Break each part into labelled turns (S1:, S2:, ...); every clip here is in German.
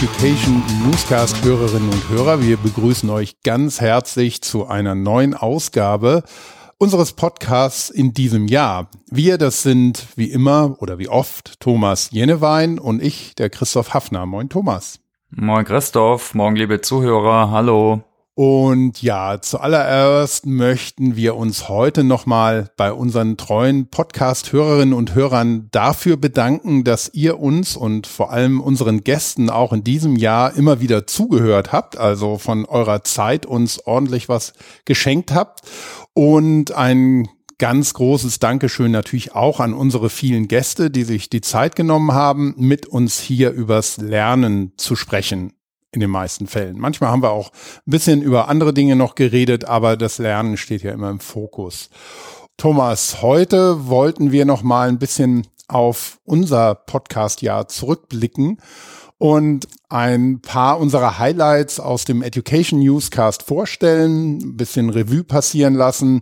S1: Education Newscast Hörerinnen und Hörer, wir begrüßen euch ganz herzlich zu einer neuen Ausgabe unseres Podcasts in diesem Jahr. Wir, das sind wie immer oder wie oft Thomas Jenewein und ich, der Christoph Hafner. Moin Thomas.
S2: Moin Christoph, morgen liebe Zuhörer, hallo.
S1: Und ja, zuallererst möchten wir uns heute nochmal bei unseren treuen Podcast-Hörerinnen und Hörern dafür bedanken, dass ihr uns und vor allem unseren Gästen auch in diesem Jahr immer wieder zugehört habt, also von eurer Zeit uns ordentlich was geschenkt habt. Und ein ganz großes Dankeschön natürlich auch an unsere vielen Gäste, die sich die Zeit genommen haben, mit uns hier übers Lernen zu sprechen in den meisten Fällen. Manchmal haben wir auch ein bisschen über andere Dinge noch geredet, aber das Lernen steht ja immer im Fokus. Thomas, heute wollten wir noch mal ein bisschen auf unser Podcast-Jahr zurückblicken und ein paar unserer Highlights aus dem Education Newscast vorstellen, ein bisschen Revue passieren lassen.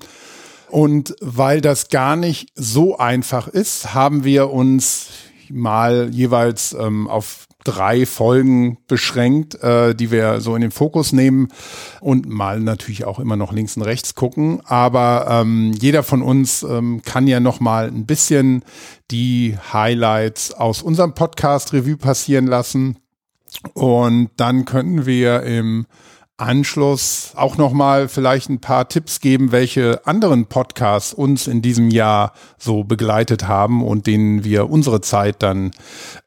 S1: Und weil das gar nicht so einfach ist, haben wir uns mal jeweils ähm, auf drei Folgen beschränkt, äh, die wir so in den Fokus nehmen und mal natürlich auch immer noch links und rechts gucken. Aber ähm, jeder von uns ähm, kann ja noch mal ein bisschen die Highlights aus unserem Podcast Revue passieren lassen. Und dann können wir im Anschluss auch nochmal vielleicht ein paar Tipps geben, welche anderen Podcasts uns in diesem Jahr so begleitet haben und denen wir unsere Zeit dann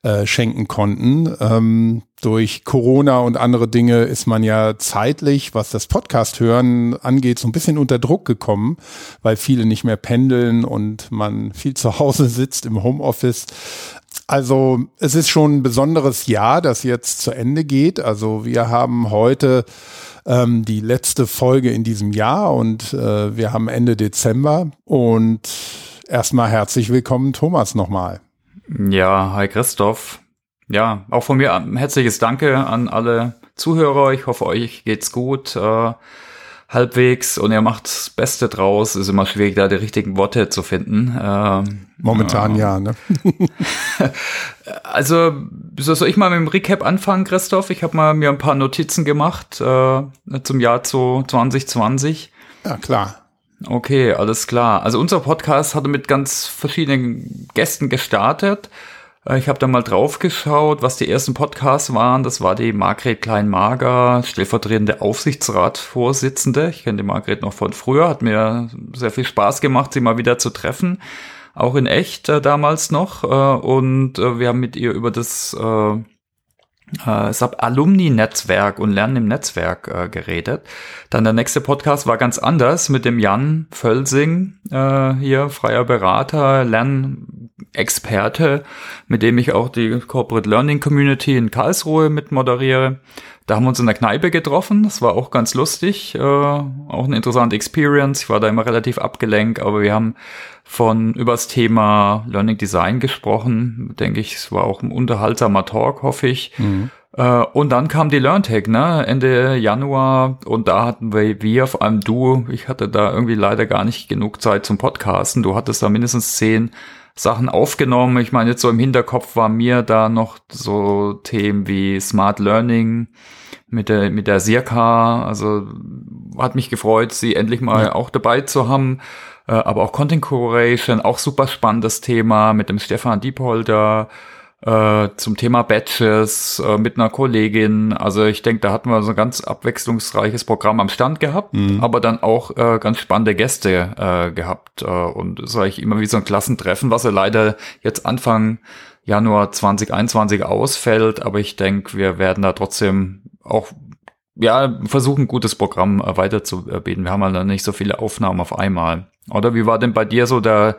S1: äh, schenken konnten. Ähm, durch Corona und andere Dinge ist man ja zeitlich, was das Podcast hören angeht, so ein bisschen unter Druck gekommen, weil viele nicht mehr pendeln und man viel zu Hause sitzt im Homeoffice. Also es ist schon ein besonderes Jahr, das jetzt zu Ende geht. Also wir haben heute ähm, die letzte Folge in diesem Jahr und äh, wir haben Ende Dezember. Und erstmal herzlich willkommen, Thomas, nochmal.
S2: Ja, hi Christoph. Ja, auch von mir ein herzliches Danke an alle Zuhörer. Ich hoffe, euch geht's gut. Äh, halbwegs und er macht das Beste draus. Ist immer schwierig, da die richtigen Worte zu finden.
S1: Ähm, Momentan ja, ja ne?
S2: also, soll ich mal mit dem Recap anfangen, Christoph? Ich habe mal mir ein paar Notizen gemacht äh, zum Jahr 2020.
S1: Ja, klar.
S2: Okay, alles klar. Also unser Podcast hatte mit ganz verschiedenen Gästen gestartet. Äh, ich habe da mal drauf geschaut, was die ersten Podcasts waren. Das war die Margret Kleinmager, stellvertretende Aufsichtsratsvorsitzende. Ich kenne die Margret noch von früher, hat mir sehr viel Spaß gemacht, sie mal wieder zu treffen. Auch in echt äh, damals noch. Äh, und äh, wir haben mit ihr über das äh, Alumni-Netzwerk und Lernen im Netzwerk äh, geredet. Dann der nächste Podcast war ganz anders mit dem Jan Völsing, äh, hier freier Berater, Lernexperte, mit dem ich auch die Corporate Learning Community in Karlsruhe mit moderiere. Da haben wir uns in der Kneipe getroffen, das war auch ganz lustig, äh, auch eine interessante Experience. Ich war da immer relativ abgelenkt, aber wir haben von über das Thema Learning Design gesprochen. Denke ich, es war auch ein unterhaltsamer Talk, hoffe ich. Mhm. Äh, und dann kam die LearnTech, ne, Ende Januar. Und da hatten wir, wir, vor allem du, ich hatte da irgendwie leider gar nicht genug Zeit zum Podcasten. Du hattest da mindestens zehn Sachen aufgenommen. Ich meine, jetzt so im Hinterkopf war mir da noch so Themen wie Smart Learning mit der, mit der Sirka. Also hat mich gefreut, sie endlich mal ja. auch dabei zu haben. Äh, aber auch Content Curation, auch super spannendes Thema mit dem Stefan Diepholder äh, zum Thema Batches äh, mit einer Kollegin. Also ich denke, da hatten wir so ein ganz abwechslungsreiches Programm am Stand gehabt, mhm. aber dann auch äh, ganz spannende Gäste äh, gehabt. Äh, und es war eigentlich immer wie so ein Klassentreffen, was ja leider jetzt Anfang Januar 2021 ausfällt. Aber ich denke, wir werden da trotzdem auch ja, versuchen, ein gutes Programm äh, weiterzubieten. Wir haben halt nicht so viele Aufnahmen auf einmal. Oder wie war denn bei dir so der,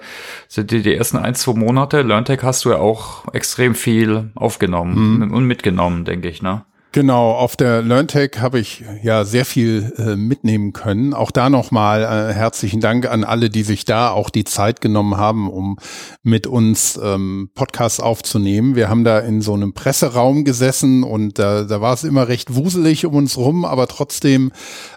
S2: die, die ersten ein, zwei Monate? LearnTech hast du ja auch extrem viel aufgenommen mhm. und mitgenommen, denke ich, ne?
S1: Genau, auf der LearnTech habe ich ja sehr viel äh, mitnehmen können. Auch da nochmal äh, herzlichen Dank an alle, die sich da auch die Zeit genommen haben, um mit uns ähm, Podcasts aufzunehmen. Wir haben da in so einem Presseraum gesessen und da, da war es immer recht wuselig um uns rum, aber trotzdem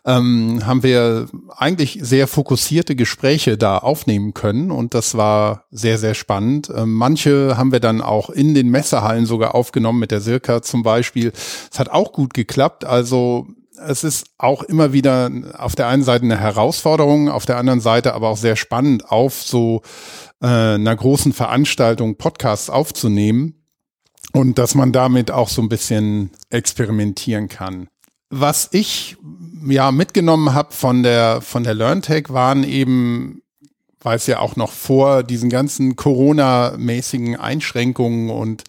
S1: ähm, haben wir eigentlich sehr fokussierte Gespräche da aufnehmen können und das war sehr, sehr spannend. Ähm, manche haben wir dann auch in den Messehallen sogar aufgenommen, mit der Silka zum Beispiel. Das hat auch gut geklappt. Also es ist auch immer wieder auf der einen Seite eine Herausforderung, auf der anderen Seite aber auch sehr spannend, auf so äh, einer großen Veranstaltung Podcasts aufzunehmen und dass man damit auch so ein bisschen experimentieren kann. Was ich ja mitgenommen habe von der von der LearnTech waren eben weil es ja auch noch vor diesen ganzen Corona-mäßigen Einschränkungen und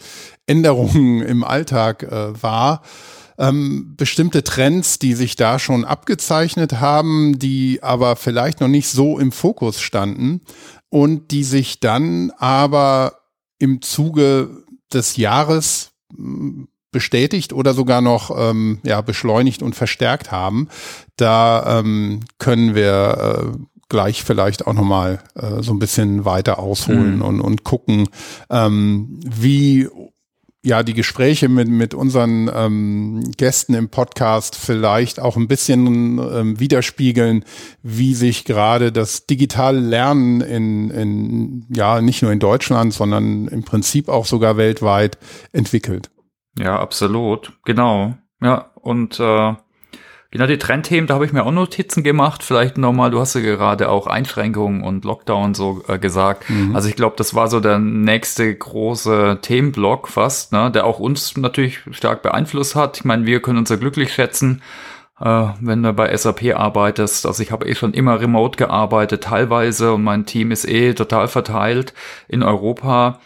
S1: Änderungen im Alltag äh, war. Ähm, bestimmte Trends, die sich da schon abgezeichnet haben, die aber vielleicht noch nicht so im Fokus standen und die sich dann aber im Zuge des Jahres hm, bestätigt oder sogar noch ähm, ja, beschleunigt und verstärkt haben. Da ähm, können wir äh, gleich vielleicht auch nochmal äh, so ein bisschen weiter ausholen mhm. und, und gucken, ähm, wie ja die Gespräche mit mit unseren ähm, Gästen im Podcast vielleicht auch ein bisschen ähm, widerspiegeln, wie sich gerade das digitale Lernen in, in ja nicht nur in Deutschland, sondern im Prinzip auch sogar weltweit entwickelt.
S2: Ja, absolut, genau. Ja und äh, Genau, die Trendthemen, da habe ich mir auch Notizen gemacht. Vielleicht nochmal, du hast ja gerade auch Einschränkungen und Lockdown so äh, gesagt. Mhm. Also ich glaube, das war so der nächste große Themenblock fast, ne, der auch uns natürlich stark beeinflusst hat. Ich meine, wir können uns ja glücklich schätzen, äh, wenn du bei SAP arbeitest. Also ich habe eh schon immer remote gearbeitet, teilweise, und mein Team ist eh total verteilt in Europa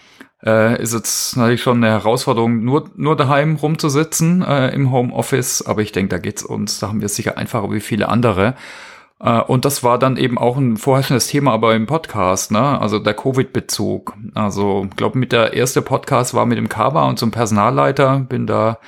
S2: äh, ist jetzt natürlich schon eine Herausforderung, nur, nur daheim rumzusitzen äh, im Homeoffice, aber ich denke, da geht's uns, da haben wir sicher einfacher wie viele andere. Äh, und das war dann eben auch ein vorherrschendes Thema aber im Podcast, ne? Also der Covid-Bezug. Also, glaube, mit der erste Podcast war mit dem Kava und zum Personalleiter. Bin da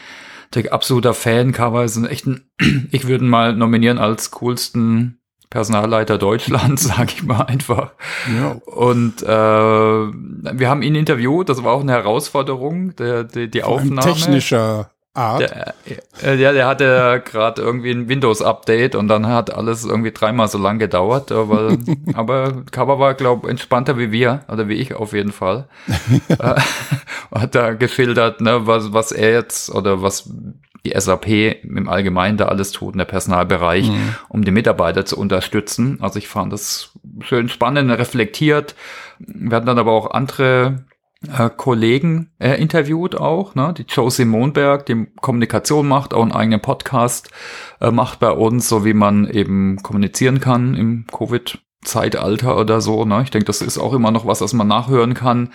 S2: der absoluter Fan. Kava ist ein echten, ich würde mal nominieren als coolsten Personalleiter Deutschlands, sage ich mal einfach. Ja. Und äh, wir haben ihn interviewt, das war auch eine Herausforderung, der, die, die Aufnahme.
S1: technischer Art.
S2: Der, äh, ja, der hatte gerade irgendwie ein Windows-Update und dann hat alles irgendwie dreimal so lang gedauert. Aber, aber Cover war, glaube entspannter wie wir, oder wie ich auf jeden Fall. äh, hat da geschildert, ne, was, was er jetzt oder was die SAP im Allgemeinen da alles tut, in der Personalbereich, mhm. um die Mitarbeiter zu unterstützen. Also ich fand das schön spannend, reflektiert. Wir hatten dann aber auch andere äh, Kollegen äh, interviewt auch, ne? die Josie Monberg, die Kommunikation macht, auch einen eigenen Podcast äh, macht bei uns, so wie man eben kommunizieren kann im Covid Zeitalter oder so. Ne? Ich denke, das ist auch immer noch was, was man nachhören kann.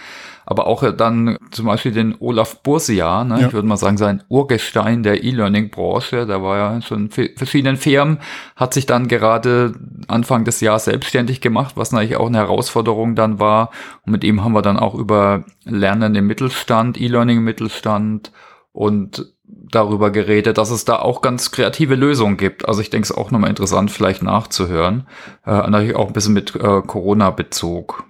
S2: Aber auch dann zum Beispiel den Olaf Bursia, ne? Ja. ich würde mal sagen, sein Urgestein der E-Learning-Branche. Da war ja schon in verschiedenen Firmen, hat sich dann gerade Anfang des Jahres selbstständig gemacht, was natürlich auch eine Herausforderung dann war. Und mit ihm haben wir dann auch über Lernen im Mittelstand, E-Learning im Mittelstand und darüber geredet, dass es da auch ganz kreative Lösungen gibt. Also ich denke, es ist auch nochmal interessant, vielleicht nachzuhören. Äh, natürlich auch ein bisschen mit äh, Corona-Bezug.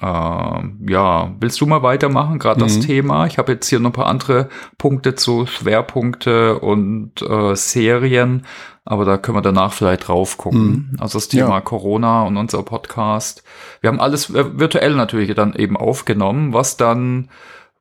S2: Äh, ja, willst du mal weitermachen, gerade mhm. das Thema? Ich habe jetzt hier noch ein paar andere Punkte zu Schwerpunkte und äh, Serien, aber da können wir danach vielleicht drauf gucken. Mhm. Also das Thema ja. Corona und unser Podcast. Wir haben alles äh, virtuell natürlich dann eben aufgenommen, was dann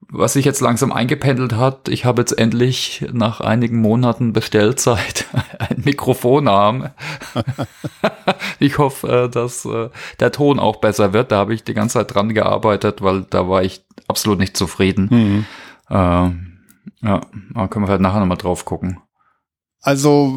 S2: was sich jetzt langsam eingependelt hat, ich habe jetzt endlich nach einigen Monaten Bestellzeit ein Mikrofonarm. ich hoffe, äh, dass äh, der Ton auch besser wird. Da habe ich die ganze Zeit dran gearbeitet, weil da war ich absolut nicht zufrieden. Mhm. Äh, ja, da können wir halt nachher nochmal drauf gucken.
S1: Also,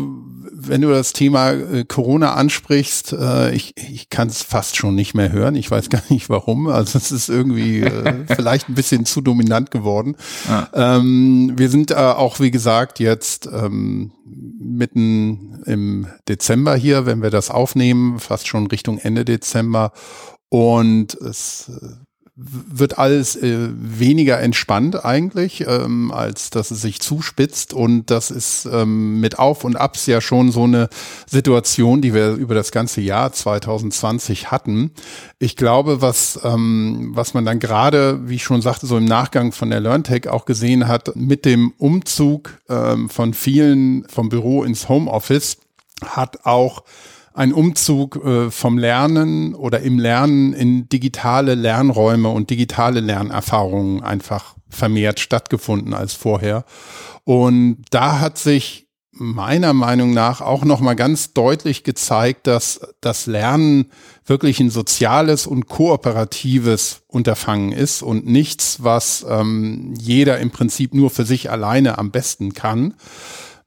S1: wenn du das Thema äh, Corona ansprichst, äh, ich, ich kann es fast schon nicht mehr hören. Ich weiß gar nicht warum. Also es ist irgendwie äh, vielleicht ein bisschen zu dominant geworden. Ja. Ähm, wir sind auch, wie gesagt, jetzt ähm, mitten im Dezember hier, wenn wir das aufnehmen, fast schon Richtung Ende Dezember. Und es wird alles äh, weniger entspannt eigentlich, ähm, als dass es sich zuspitzt. Und das ist ähm, mit Auf und Abs ja schon so eine Situation, die wir über das ganze Jahr 2020 hatten. Ich glaube, was, ähm, was man dann gerade, wie ich schon sagte, so im Nachgang von der LearnTech auch gesehen hat, mit dem Umzug ähm, von vielen vom Büro ins Homeoffice, hat auch ein Umzug äh, vom Lernen oder im Lernen in digitale Lernräume und digitale Lernerfahrungen einfach vermehrt stattgefunden als vorher. Und da hat sich meiner Meinung nach auch noch mal ganz deutlich gezeigt, dass das Lernen wirklich ein soziales und kooperatives Unterfangen ist und nichts, was ähm, jeder im Prinzip nur für sich alleine am besten kann.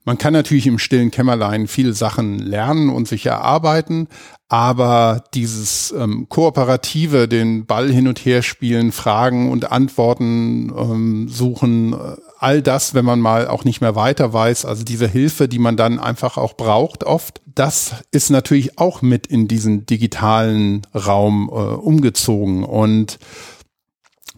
S1: Man kann natürlich im stillen Kämmerlein viele Sachen lernen und sich erarbeiten, aber dieses ähm, kooperative, den Ball hin und her spielen, Fragen und Antworten ähm, suchen, äh, all das, wenn man mal auch nicht mehr weiter weiß, also diese Hilfe, die man dann einfach auch braucht oft, das ist natürlich auch mit in diesen digitalen Raum äh, umgezogen. Und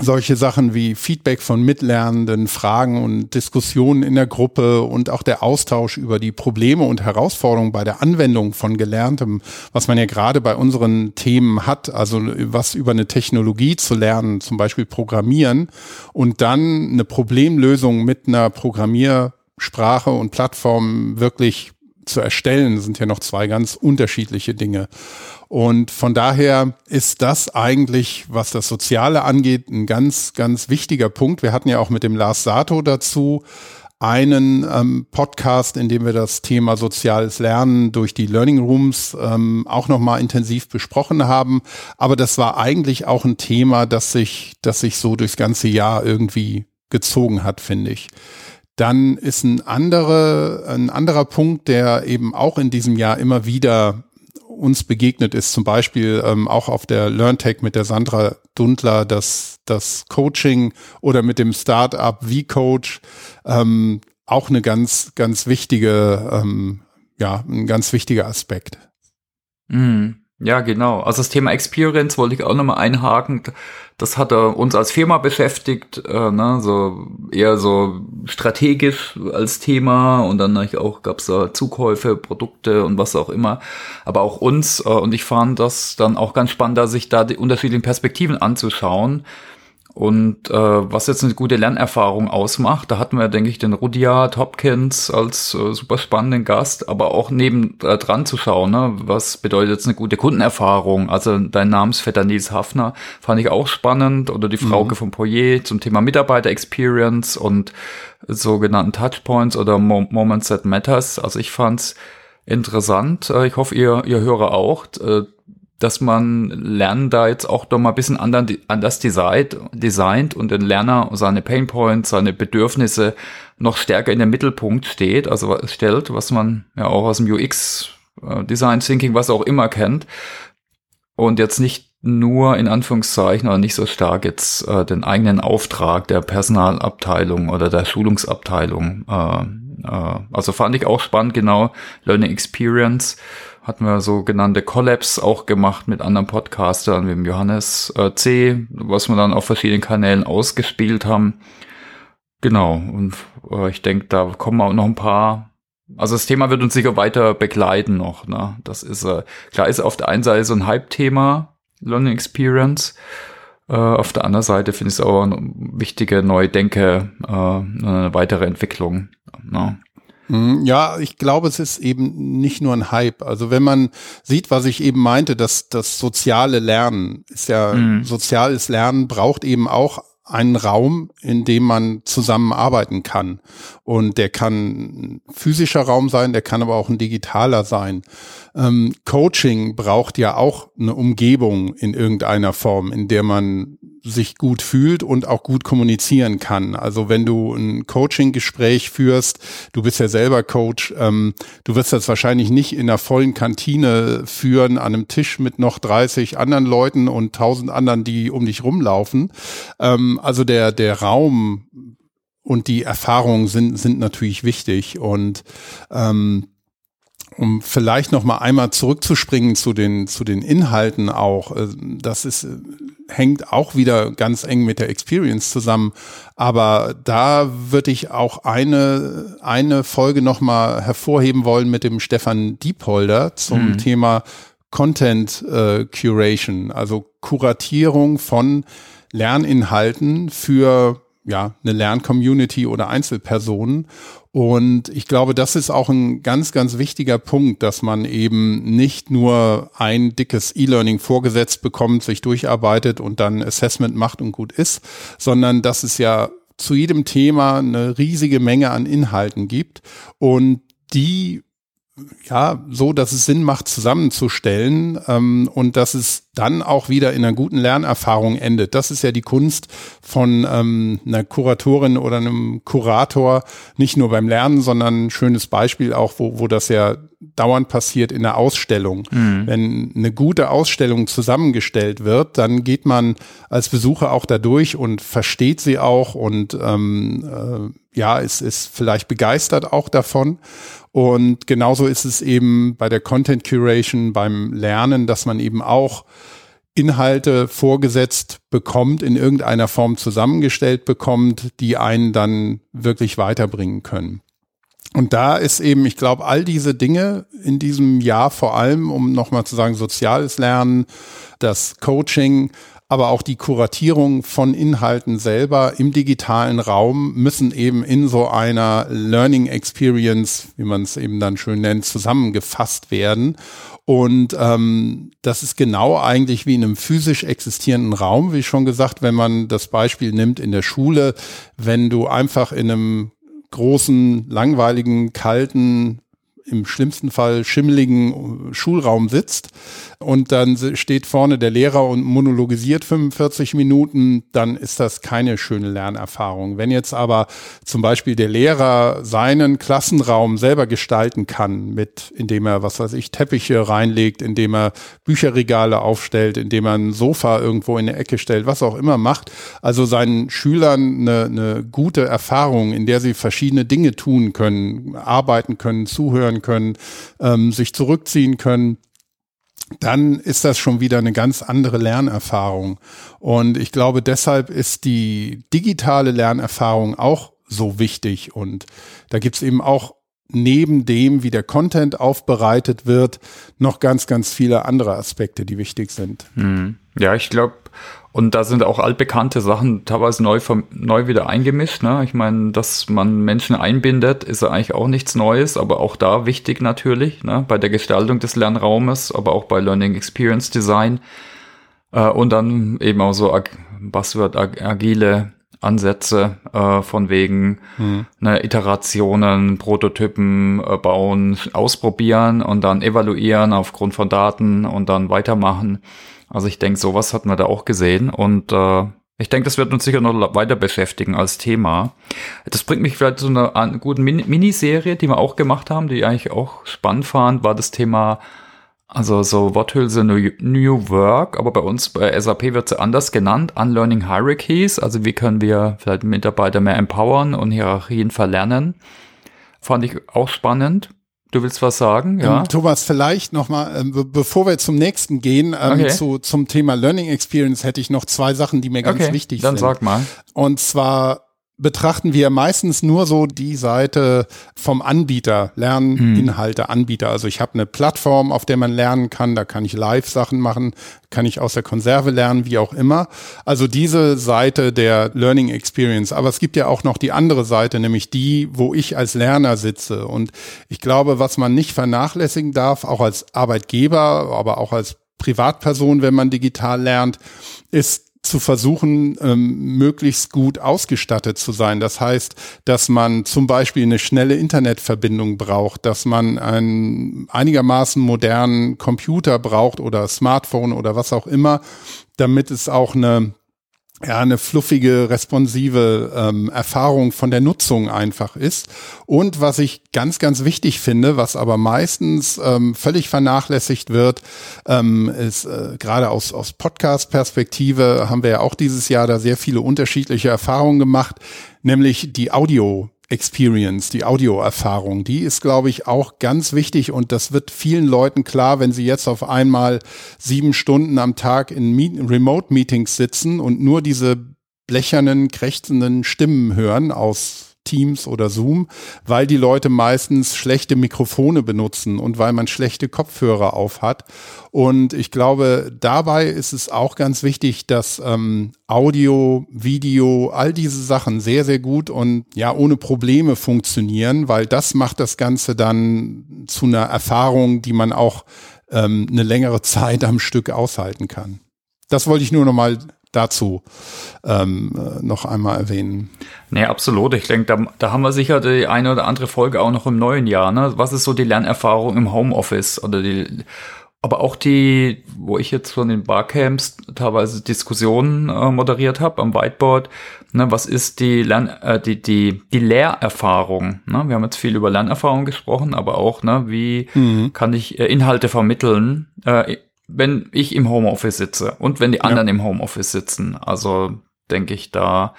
S1: solche Sachen wie Feedback von Mitlernenden, Fragen und Diskussionen in der Gruppe und auch der Austausch über die Probleme und Herausforderungen bei der Anwendung von Gelerntem, was man ja gerade bei unseren Themen hat, also was über eine Technologie zu lernen, zum Beispiel Programmieren und dann eine Problemlösung mit einer Programmiersprache und Plattform wirklich zu erstellen, sind ja noch zwei ganz unterschiedliche Dinge. Und von daher ist das eigentlich, was das Soziale angeht, ein ganz, ganz wichtiger Punkt. Wir hatten ja auch mit dem Lars Sato dazu einen ähm, Podcast, in dem wir das Thema soziales Lernen durch die Learning Rooms ähm, auch nochmal intensiv besprochen haben. Aber das war eigentlich auch ein Thema, das sich, das sich so durchs ganze Jahr irgendwie gezogen hat, finde ich. Dann ist ein, andere, ein anderer Punkt, der eben auch in diesem Jahr immer wieder uns begegnet ist, zum Beispiel ähm, auch auf der LearnTech mit der Sandra Dundler, das, das Coaching oder mit dem Startup V-Coach, ähm, auch eine ganz, ganz wichtige, ähm, ja, ein ganz wichtiger Aspekt.
S2: Mhm. Ja, genau. Also das Thema Experience wollte ich auch nochmal einhaken. Das hat uns als Firma beschäftigt, äh, ne, so eher so strategisch als Thema und dann auch gab es da Zukäufe, Produkte und was auch immer. Aber auch uns äh, und ich fand das dann auch ganz spannend, da sich da die unterschiedlichen Perspektiven anzuschauen und äh, was jetzt eine gute Lernerfahrung ausmacht, da hatten wir, denke ich, den Rudyard Hopkins als äh, super spannenden Gast, aber auch neben äh, dran zu schauen, ne? was bedeutet jetzt eine gute Kundenerfahrung? Also dein Namensvetter Nils Hafner fand ich auch spannend oder die Frauke mhm. von Poyer zum Thema Mitarbeiter-Experience und sogenannten Touchpoints oder Mo Moments that Matters. Also ich fand's interessant. Äh, ich hoffe, ihr, ihr Hörer auch. Dass man Lernen da jetzt auch doch mal ein bisschen anders designt, designt und den Lerner seine Painpoints, seine Bedürfnisse noch stärker in den Mittelpunkt steht, also stellt, was man ja auch aus dem UX äh, Design Thinking, was auch immer kennt und jetzt nicht nur in Anführungszeichen oder nicht so stark jetzt äh, den eigenen Auftrag der Personalabteilung oder der Schulungsabteilung. Äh, äh, also fand ich auch spannend, genau, Learning Experience hatten wir sogenannte Collabs auch gemacht mit anderen Podcastern, wie dem Johannes äh, C., was wir dann auf verschiedenen Kanälen ausgespielt haben. Genau, und äh, ich denke, da kommen auch noch ein paar. Also das Thema wird uns sicher weiter begleiten noch. Ne? Das ist äh, klar, ist auf der einen Seite so ein Hype-Thema, Learning Experience. Äh, auf der anderen Seite finde ich es auch eine wichtige neue Denke, äh, eine weitere Entwicklung. Ne?
S1: Mhm, ja, ich glaube, es ist eben nicht nur ein Hype. Also wenn man sieht, was ich eben meinte, dass das soziale Lernen ist ja, mhm. soziales Lernen braucht eben auch einen Raum, in dem man zusammenarbeiten kann. Und der kann physischer Raum sein, der kann aber auch ein digitaler sein. Ähm, Coaching braucht ja auch eine Umgebung in irgendeiner Form, in der man sich gut fühlt und auch gut kommunizieren kann. Also wenn du ein Coaching-Gespräch führst, du bist ja selber Coach, ähm, du wirst das wahrscheinlich nicht in einer vollen Kantine führen, an einem Tisch mit noch 30 anderen Leuten und 1000 anderen, die um dich rumlaufen. Ähm, also der, der Raum und die Erfahrungen sind, sind natürlich wichtig und ähm, um vielleicht noch mal einmal zurückzuspringen zu den zu den Inhalten auch, äh, das ist hängt auch wieder ganz eng mit der Experience zusammen. Aber da würde ich auch eine, eine Folge nochmal hervorheben wollen mit dem Stefan Diepholder zum mhm. Thema Content äh, Curation, also Kuratierung von Lerninhalten für ja, eine Lerncommunity oder Einzelpersonen. Und ich glaube, das ist auch ein ganz, ganz wichtiger Punkt, dass man eben nicht nur ein dickes E-Learning vorgesetzt bekommt, sich durcharbeitet und dann Assessment macht und gut ist, sondern dass es ja zu jedem Thema eine riesige Menge an Inhalten gibt. Und die ja, so, dass es Sinn macht, zusammenzustellen ähm, und dass es dann auch wieder in einer guten Lernerfahrung endet. Das ist ja die Kunst von ähm, einer Kuratorin oder einem Kurator, nicht nur beim Lernen, sondern ein schönes Beispiel auch, wo, wo das ja dauernd passiert in der Ausstellung. Mhm. Wenn eine gute Ausstellung zusammengestellt wird, dann geht man als Besucher auch da durch und versteht sie auch und ähm, äh, ja, ist, ist vielleicht begeistert auch davon. Und genauso ist es eben bei der Content Curation, beim Lernen, dass man eben auch Inhalte vorgesetzt bekommt, in irgendeiner Form zusammengestellt bekommt, die einen dann wirklich weiterbringen können. Und da ist eben, ich glaube, all diese Dinge in diesem Jahr vor allem, um nochmal zu sagen, soziales Lernen, das Coaching, aber auch die Kuratierung von Inhalten selber im digitalen Raum müssen eben in so einer Learning Experience, wie man es eben dann schön nennt, zusammengefasst werden. Und ähm, das ist genau eigentlich wie in einem physisch existierenden Raum, wie schon gesagt, wenn man das Beispiel nimmt in der Schule, wenn du einfach in einem großen, langweiligen, kalten, im schlimmsten Fall schimmeligen Schulraum sitzt und dann steht vorne der Lehrer und monologisiert 45 Minuten, dann ist das keine schöne Lernerfahrung. Wenn jetzt aber zum Beispiel der Lehrer seinen Klassenraum selber gestalten kann, mit, indem er, was weiß ich, Teppiche reinlegt, indem er Bücherregale aufstellt, indem er ein Sofa irgendwo in der Ecke stellt, was auch immer macht, also seinen Schülern eine, eine gute Erfahrung, in der sie verschiedene Dinge tun können, arbeiten können, zuhören können, ähm, sich zurückziehen können, dann ist das schon wieder eine ganz andere Lernerfahrung. Und ich glaube, deshalb ist die digitale Lernerfahrung auch so wichtig. Und da gibt's eben auch neben dem, wie der Content aufbereitet wird, noch ganz, ganz viele andere Aspekte, die wichtig sind.
S2: Hm. Ja, ich glaube, und da sind auch altbekannte Sachen teilweise neu, neu wieder eingemischt. Ne? Ich meine, dass man Menschen einbindet, ist ja eigentlich auch nichts Neues, aber auch da wichtig natürlich, ne? bei der Gestaltung des Lernraumes, aber auch bei Learning Experience Design. Äh, und dann eben auch so Buzzword ag agile Ansätze äh, von wegen mhm. ne, Iterationen, Prototypen äh, bauen, ausprobieren und dann evaluieren aufgrund von Daten und dann weitermachen. Also ich denke, sowas hat man da auch gesehen und äh, ich denke, das wird uns sicher noch weiter beschäftigen als Thema. Das bringt mich vielleicht zu einer, guten Min Miniserie, die wir auch gemacht haben, die ich eigentlich auch spannend fand, war das Thema, also so Worthülse New, New Work, aber bei uns bei SAP wird sie anders genannt, Unlearning Hierarchies, also wie können wir vielleicht Mitarbeiter mehr empowern und Hierarchien verlernen. Fand ich auch spannend. Du willst was sagen, ja?
S1: Ähm, Thomas, vielleicht nochmal, ähm, bevor wir zum nächsten gehen, ähm, okay. zu, zum Thema Learning Experience hätte ich noch zwei Sachen, die mir ganz okay, wichtig
S2: dann
S1: sind.
S2: Dann sag mal.
S1: Und zwar betrachten wir meistens nur so die Seite vom Anbieter, Lerninhalte, Anbieter. Also ich habe eine Plattform, auf der man lernen kann, da kann ich Live-Sachen machen, kann ich aus der Konserve lernen, wie auch immer. Also diese Seite der Learning Experience. Aber es gibt ja auch noch die andere Seite, nämlich die, wo ich als Lerner sitze. Und ich glaube, was man nicht vernachlässigen darf, auch als Arbeitgeber, aber auch als Privatperson, wenn man digital lernt, ist zu versuchen, ähm, möglichst gut ausgestattet zu sein. Das heißt, dass man zum Beispiel eine schnelle Internetverbindung braucht, dass man einen einigermaßen modernen Computer braucht oder Smartphone oder was auch immer, damit es auch eine ja, eine fluffige, responsive ähm, Erfahrung von der Nutzung einfach ist. Und was ich ganz, ganz wichtig finde, was aber meistens ähm, völlig vernachlässigt wird, ähm, ist äh, gerade aus, aus Podcast-Perspektive haben wir ja auch dieses Jahr da sehr viele unterschiedliche Erfahrungen gemacht, nämlich die Audio Experience, die Audioerfahrung, die ist, glaube ich, auch ganz wichtig. Und das wird vielen Leuten klar, wenn sie jetzt auf einmal sieben Stunden am Tag in Remote-Meetings sitzen und nur diese blechernen, krächzenden Stimmen hören aus Teams oder Zoom, weil die Leute meistens schlechte Mikrofone benutzen und weil man schlechte Kopfhörer auf hat. Und ich glaube, dabei ist es auch ganz wichtig, dass ähm, Audio, Video, all diese Sachen sehr, sehr gut und ja ohne Probleme funktionieren, weil das macht das Ganze dann zu einer Erfahrung, die man auch ähm, eine längere Zeit am Stück aushalten kann. Das wollte ich nur noch mal dazu ähm, äh, noch einmal erwähnen.
S2: Nee, absolut. Ich denke, da, da haben wir sicher die eine oder andere Folge auch noch im neuen Jahr. Ne? Was ist so die Lernerfahrung im Homeoffice oder die aber auch die, wo ich jetzt von den Barcamps teilweise Diskussionen äh, moderiert habe am Whiteboard, ne, was ist die Lern, äh, die, die, die Lehrerfahrung? Ne? Wir haben jetzt viel über Lernerfahrung gesprochen, aber auch, ne, wie mhm. kann ich äh, Inhalte vermitteln, äh, wenn ich im Homeoffice sitze und wenn die anderen ja. im Homeoffice sitzen. Also denke ich da,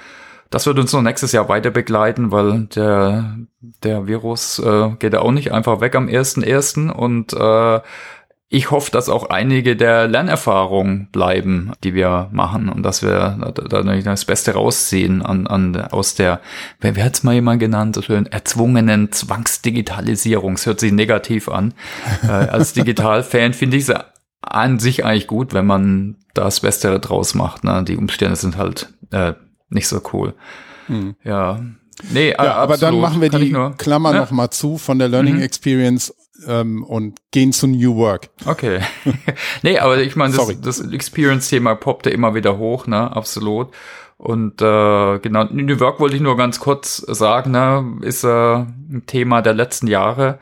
S2: das wird uns noch nächstes Jahr weiter begleiten, weil der, der Virus äh, geht ja auch nicht einfach weg am 1.1. und äh, ich hoffe, dass auch einige der Lernerfahrungen bleiben, die wir machen und dass wir da, da das Beste rausziehen an, an, aus der, wer, wer hat es mal jemand genannt, so schön, erzwungenen Zwangsdigitalisierung. Es hört sich negativ an. äh, als Digitalfan finde ich es an sich eigentlich gut, wenn man das Beste draus macht. Ne? Die Umstände sind halt äh, nicht so cool. Hm. Ja.
S1: Nee, ja, aber dann machen wir Kann die Klammer ja? noch mal zu von der Learning mhm. Experience ähm, und gehen zu New Work.
S2: Okay. nee, aber ich meine, das, das Experience-Thema poppte immer wieder hoch, ne? Absolut. Und äh, genau, New Work wollte ich nur ganz kurz sagen, ne? ist äh, ein Thema der letzten Jahre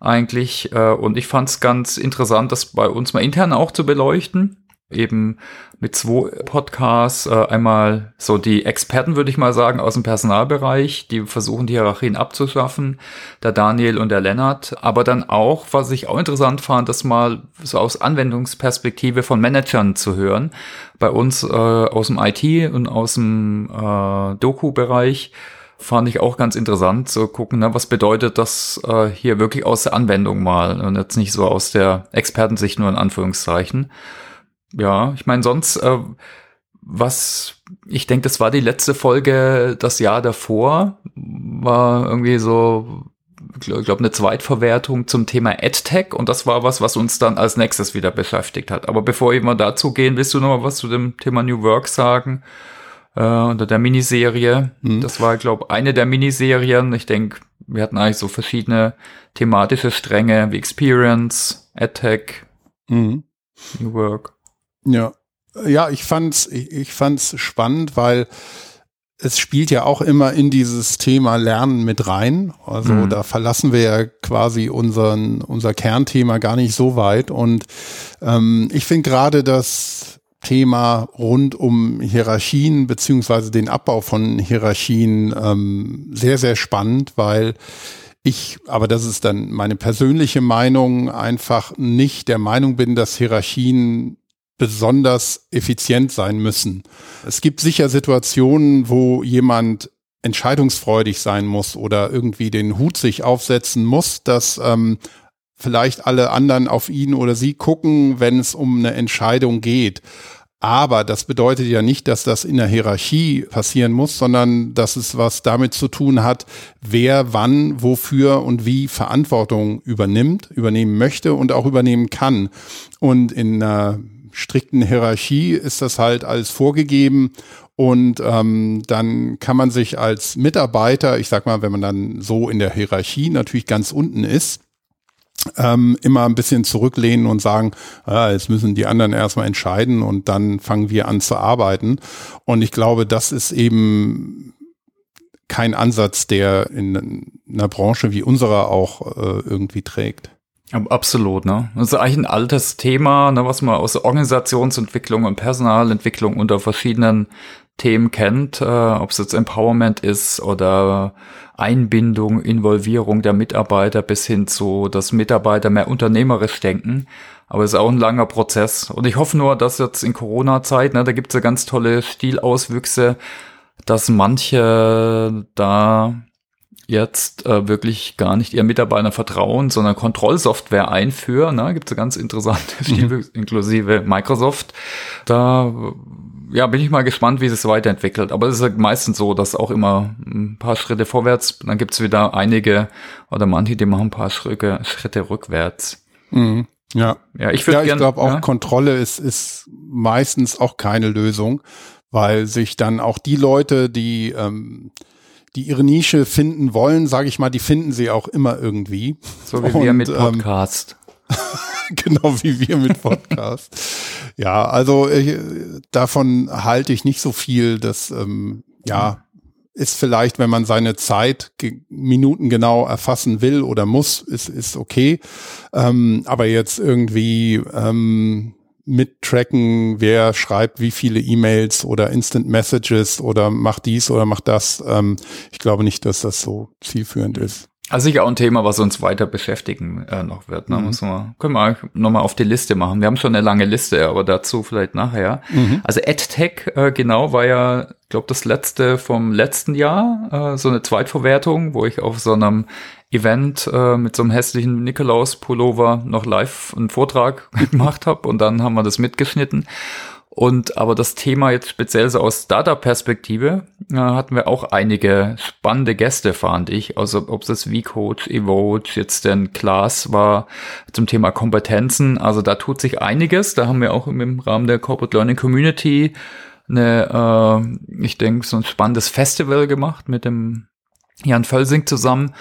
S2: eigentlich. Äh, und ich fand es ganz interessant, das bei uns mal intern auch zu beleuchten. Eben mit zwei Podcasts, äh, einmal so die Experten, würde ich mal sagen, aus dem Personalbereich, die versuchen, die Hierarchien abzuschaffen, der Daniel und der Lennart, aber dann auch, was ich auch interessant fand, das mal so aus Anwendungsperspektive von Managern zu hören, bei uns äh, aus dem IT und aus dem äh, Doku-Bereich, fand ich auch ganz interessant zu gucken, ne, was bedeutet das äh, hier wirklich aus der Anwendung mal und jetzt nicht so aus der Expertensicht nur in Anführungszeichen. Ja, ich meine sonst, äh, was ich denke, das war die letzte Folge das Jahr davor, war irgendwie so, ich glaube, eine Zweitverwertung zum Thema EdTech und das war was, was uns dann als nächstes wieder beschäftigt hat. Aber bevor wir dazu gehen, willst du noch mal was zu dem Thema New Work sagen? Äh, unter der Miniserie. Mhm. Das war, glaube eine der Miniserien. Ich denke, wir hatten eigentlich so verschiedene thematische Stränge wie Experience, Attack, mhm. New Work.
S1: Ja. Ja, ich fand's, ich, ich fand's spannend, weil es spielt ja auch immer in dieses Thema Lernen mit rein. Also mhm. da verlassen wir ja quasi unseren, unser Kernthema gar nicht so weit. Und ähm, ich finde gerade, dass Thema rund um Hierarchien beziehungsweise den Abbau von Hierarchien ähm, sehr, sehr spannend, weil ich, aber das ist dann meine persönliche Meinung, einfach nicht der Meinung bin, dass Hierarchien besonders effizient sein müssen. Es gibt sicher Situationen, wo jemand entscheidungsfreudig sein muss oder irgendwie den Hut sich aufsetzen muss, dass ähm, vielleicht alle anderen auf ihn oder sie gucken, wenn es um eine Entscheidung geht. Aber das bedeutet ja nicht, dass das in der Hierarchie passieren muss, sondern dass es was damit zu tun hat, wer wann, wofür und wie Verantwortung übernimmt, übernehmen möchte und auch übernehmen kann. Und in einer strikten Hierarchie ist das halt als vorgegeben und ähm, dann kann man sich als Mitarbeiter, ich sag mal, wenn man dann so in der Hierarchie natürlich ganz unten ist, ähm, immer ein bisschen zurücklehnen und sagen, ah, jetzt müssen die anderen erstmal entscheiden und dann fangen wir an zu arbeiten. Und ich glaube, das ist eben kein Ansatz, der in einer Branche wie unserer auch äh, irgendwie trägt.
S2: Absolut, ne? Das ist eigentlich ein altes Thema, ne, was man aus Organisationsentwicklung und Personalentwicklung unter verschiedenen Themen kennt, äh, ob es jetzt Empowerment ist oder Einbindung, Involvierung der Mitarbeiter bis hin zu, dass Mitarbeiter mehr unternehmerisch denken. Aber es ist auch ein langer Prozess. Und ich hoffe nur, dass jetzt in Corona-Zeit, ne, da gibt es ja ganz tolle Stilauswüchse, dass manche da jetzt äh, wirklich gar nicht ihren Mitarbeitern vertrauen, sondern Kontrollsoftware einführen. Ne? Gibt es ganz interessante Stile, mhm. inklusive Microsoft. Da ja, bin ich mal gespannt, wie es sich weiterentwickelt. Aber es ist halt meistens so, dass auch immer ein paar Schritte vorwärts, dann gibt es wieder einige oder manche, die machen ein paar Schritte, Schritte rückwärts.
S1: Mhm. Ja. Ja, ich, ja, ich glaube auch ja? Kontrolle ist, ist meistens auch keine Lösung, weil sich dann auch die Leute, die ähm, die ihre Nische finden wollen, sage ich mal, die finden sie auch immer irgendwie.
S2: So wie Und, wir mit ähm, Podcast.
S1: Ähm, genau wie wir mit Podcast. ja, also ich, davon halte ich nicht so viel. Das ähm, ja ist vielleicht, wenn man seine Zeit Minuten genau erfassen will oder muss, ist ist okay. Ähm, aber jetzt irgendwie ähm, mittracken, wer schreibt wie viele E-Mails oder Instant Messages oder macht dies oder macht das. Ähm, ich glaube nicht, dass das so zielführend ist.
S2: Also sicher auch ein Thema, was uns weiter beschäftigen äh, noch wird. Ne? Mhm. Muss man, können wir nochmal auf die Liste machen. Wir haben schon eine lange Liste, aber dazu vielleicht nachher. Mhm. Also EdTech, äh, genau, war ja, ich glaube, das letzte vom letzten Jahr, äh, so eine Zweitverwertung, wo ich auf so einem Event äh, mit so einem hässlichen Nikolaus-Pullover noch live einen Vortrag gemacht habe und dann haben wir das mitgeschnitten. Und aber das Thema jetzt speziell so aus Startup-Perspektive äh, hatten wir auch einige spannende Gäste, fand ich. Also ob es V-Coach, Evoge, jetzt denn Class war zum Thema Kompetenzen. Also da tut sich einiges. Da haben wir auch im Rahmen der Corporate Learning Community eine, äh, ich denke, so ein spannendes Festival gemacht mit dem Jan Völsing zusammen.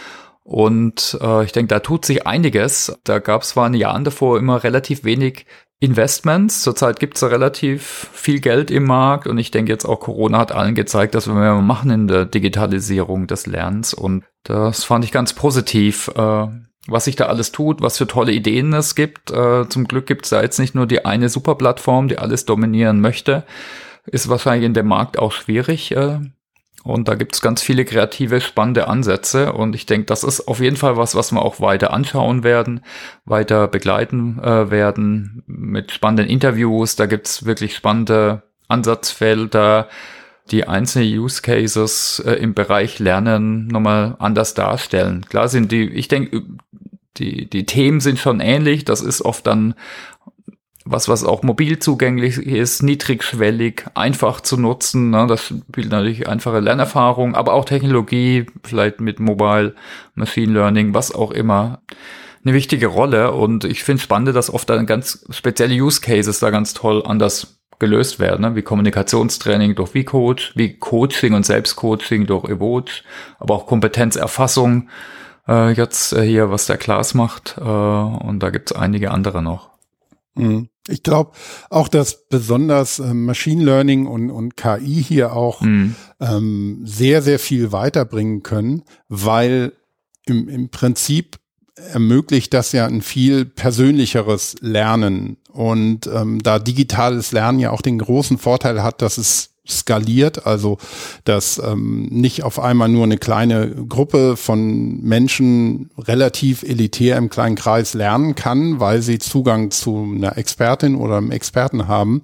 S2: Und äh, ich denke, da tut sich einiges. Da gab es zwar in Jahren davor immer relativ wenig Investments. Zurzeit gibt es relativ viel Geld im Markt und ich denke jetzt auch Corona hat allen gezeigt, dass wir mehr machen in der Digitalisierung des Lernens und das fand ich ganz positiv. Äh, was sich da alles tut, was für tolle Ideen es gibt. Äh, zum Glück gibt es da jetzt nicht nur die eine Superplattform, die alles dominieren möchte. Ist wahrscheinlich in dem Markt auch schwierig. Äh, und da gibt's ganz viele kreative, spannende Ansätze. Und ich denke, das ist auf jeden Fall was, was wir auch weiter anschauen werden, weiter begleiten äh, werden mit spannenden Interviews. Da gibt's wirklich spannende Ansatzfelder, die einzelne Use Cases äh, im Bereich Lernen nochmal anders darstellen. Klar sind die, ich denke, die, die Themen sind schon ähnlich. Das ist oft dann was, was auch mobil zugänglich ist, niedrigschwellig, einfach zu nutzen. Ne? Das spielt natürlich einfache Lernerfahrung, aber auch Technologie, vielleicht mit Mobile, Machine Learning, was auch immer, eine wichtige Rolle. Und ich finde spannend, dass oft dann ganz spezielle Use Cases da ganz toll anders gelöst werden, ne? wie Kommunikationstraining durch V-Coach, wie Coaching und Selbstcoaching durch Evoge, aber auch Kompetenzerfassung, äh, jetzt äh, hier, was der Klaas macht. Äh, und da gibt's einige andere noch.
S1: Mhm. Ich glaube auch, dass besonders äh, Machine Learning und, und KI hier auch mhm. ähm, sehr, sehr viel weiterbringen können, weil im, im Prinzip ermöglicht das ja ein viel persönlicheres Lernen. Und ähm, da digitales Lernen ja auch den großen Vorteil hat, dass es skaliert, also dass ähm, nicht auf einmal nur eine kleine Gruppe von Menschen relativ elitär im kleinen Kreis lernen kann, weil sie Zugang zu einer Expertin oder einem Experten haben,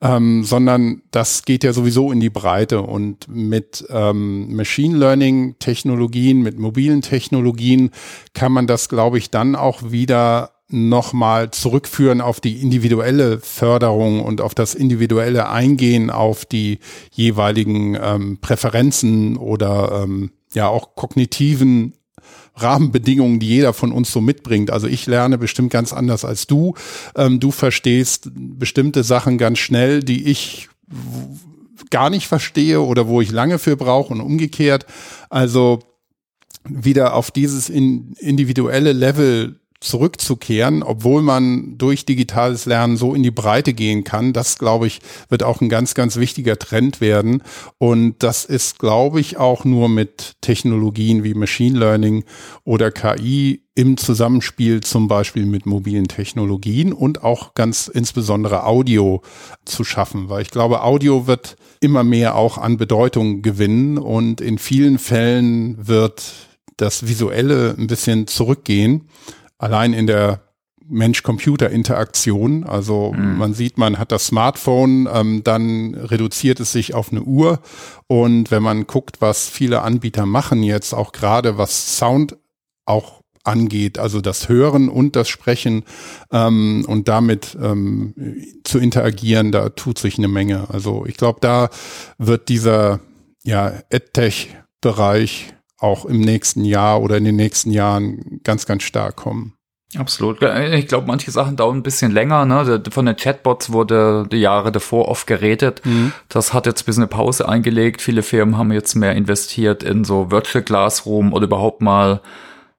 S1: ähm, sondern das geht ja sowieso in die Breite und mit ähm, Machine Learning Technologien, mit mobilen Technologien kann man das, glaube ich, dann auch wieder nochmal zurückführen auf die individuelle Förderung und auf das individuelle Eingehen auf die jeweiligen ähm, Präferenzen oder ähm, ja auch kognitiven Rahmenbedingungen, die jeder von uns so mitbringt. Also ich lerne bestimmt ganz anders als du. Ähm, du verstehst bestimmte Sachen ganz schnell, die ich gar nicht verstehe oder wo ich lange für brauche und umgekehrt. Also wieder auf dieses individuelle Level zurückzukehren, obwohl man durch digitales Lernen so in die Breite gehen kann. Das, glaube ich, wird auch ein ganz, ganz wichtiger Trend werden. Und das ist, glaube ich, auch nur mit Technologien wie Machine Learning oder KI im Zusammenspiel zum Beispiel mit mobilen Technologien und auch ganz insbesondere Audio zu schaffen, weil ich glaube, Audio wird immer mehr auch an Bedeutung gewinnen und in vielen Fällen wird das Visuelle ein bisschen zurückgehen allein in der Mensch-Computer-Interaktion. Also mhm. man sieht, man hat das Smartphone, ähm, dann reduziert es sich auf eine Uhr. Und wenn man guckt, was viele Anbieter machen jetzt, auch gerade was Sound auch angeht, also das Hören und das Sprechen ähm, und damit ähm, zu interagieren, da tut sich eine Menge. Also ich glaube, da wird dieser ja, EdTech-Bereich auch im nächsten Jahr oder in den nächsten Jahren ganz, ganz stark kommen.
S2: Absolut. Ich glaube, manche Sachen dauern ein bisschen länger. Ne? Von den Chatbots wurde die Jahre davor oft geredet. Mhm. Das hat jetzt ein bisschen eine Pause eingelegt. Viele Firmen haben jetzt mehr investiert in so Virtual Classroom oder überhaupt mal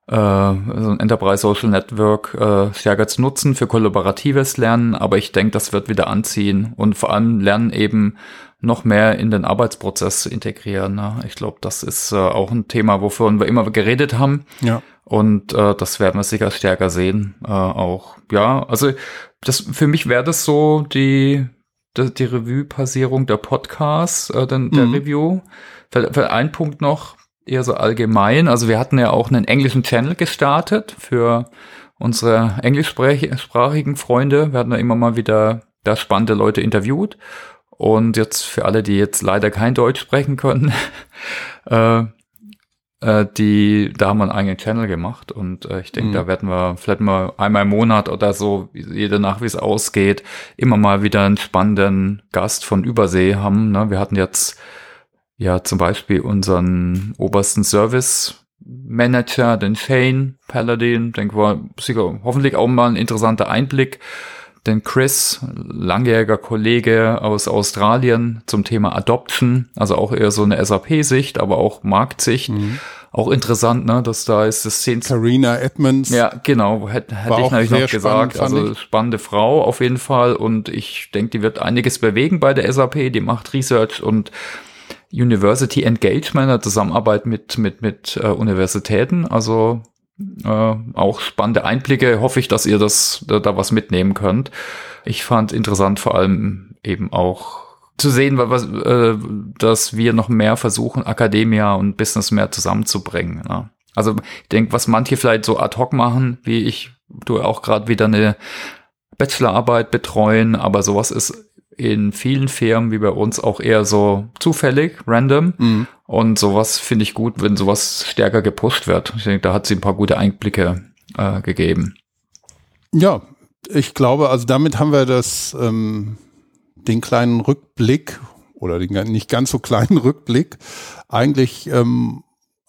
S2: äh, so ein Enterprise Social Network äh, stärker zu nutzen für kollaboratives Lernen. Aber ich denke, das wird wieder anziehen und vor allem Lernen eben noch mehr in den Arbeitsprozess zu integrieren. Ne? Ich glaube, das ist äh, auch ein Thema, wovon wir immer geredet haben.
S1: Ja.
S2: Und äh, das werden wir sicher stärker sehen. Äh, auch, ja, also das für mich wäre das so die, die, die Revue-Passierung der Podcasts, äh, den, der mhm. Review. Für, für ein Punkt noch, eher so allgemein. Also wir hatten ja auch einen englischen Channel gestartet für unsere englischsprachigen Freunde. Wir hatten da immer mal wieder da spannende Leute interviewt. Und jetzt für alle, die jetzt leider kein Deutsch sprechen können, äh, äh, die, da haben wir einen eigenen Channel gemacht und äh, ich denke, mhm. da werden wir vielleicht mal einmal im Monat oder so, jede nach wie es ausgeht, immer mal wieder einen spannenden Gast von Übersee haben. Ne? Wir hatten jetzt ja zum Beispiel unseren obersten Service Manager, den Shane Paladin, denke war sicher hoffentlich auch mal ein interessanter Einblick den Chris, langjähriger Kollege aus Australien zum Thema Adoption, also auch eher so eine SAP-Sicht, aber auch Marktsicht. Mhm. Auch interessant, ne, dass da ist das
S1: Szenen. Carina Edmonds.
S2: Ja, genau, hätte, hätte ich natürlich noch gesagt. also ich. spannende Frau auf jeden Fall und ich denke, die wird einiges bewegen bei der SAP, die macht Research und University Engagement, eine Zusammenarbeit mit, mit, mit äh, Universitäten. Also äh, auch spannende Einblicke. Hoffe ich, dass ihr das da, da was mitnehmen könnt. Ich fand interessant vor allem eben auch zu sehen, was, äh, dass wir noch mehr versuchen, Akademia und Business mehr zusammenzubringen. Ne? Also ich denke, was manche vielleicht so ad hoc machen, wie ich, du auch gerade wieder eine Bachelorarbeit betreuen, aber sowas ist in vielen Firmen wie bei uns auch eher so zufällig, random. Mhm. Und sowas finde ich gut, wenn sowas stärker gepusht wird. Ich denke, da hat sie ein paar gute Einblicke äh, gegeben.
S1: Ja, ich glaube, also damit haben wir das, ähm, den kleinen Rückblick oder den nicht ganz so kleinen Rückblick eigentlich ähm,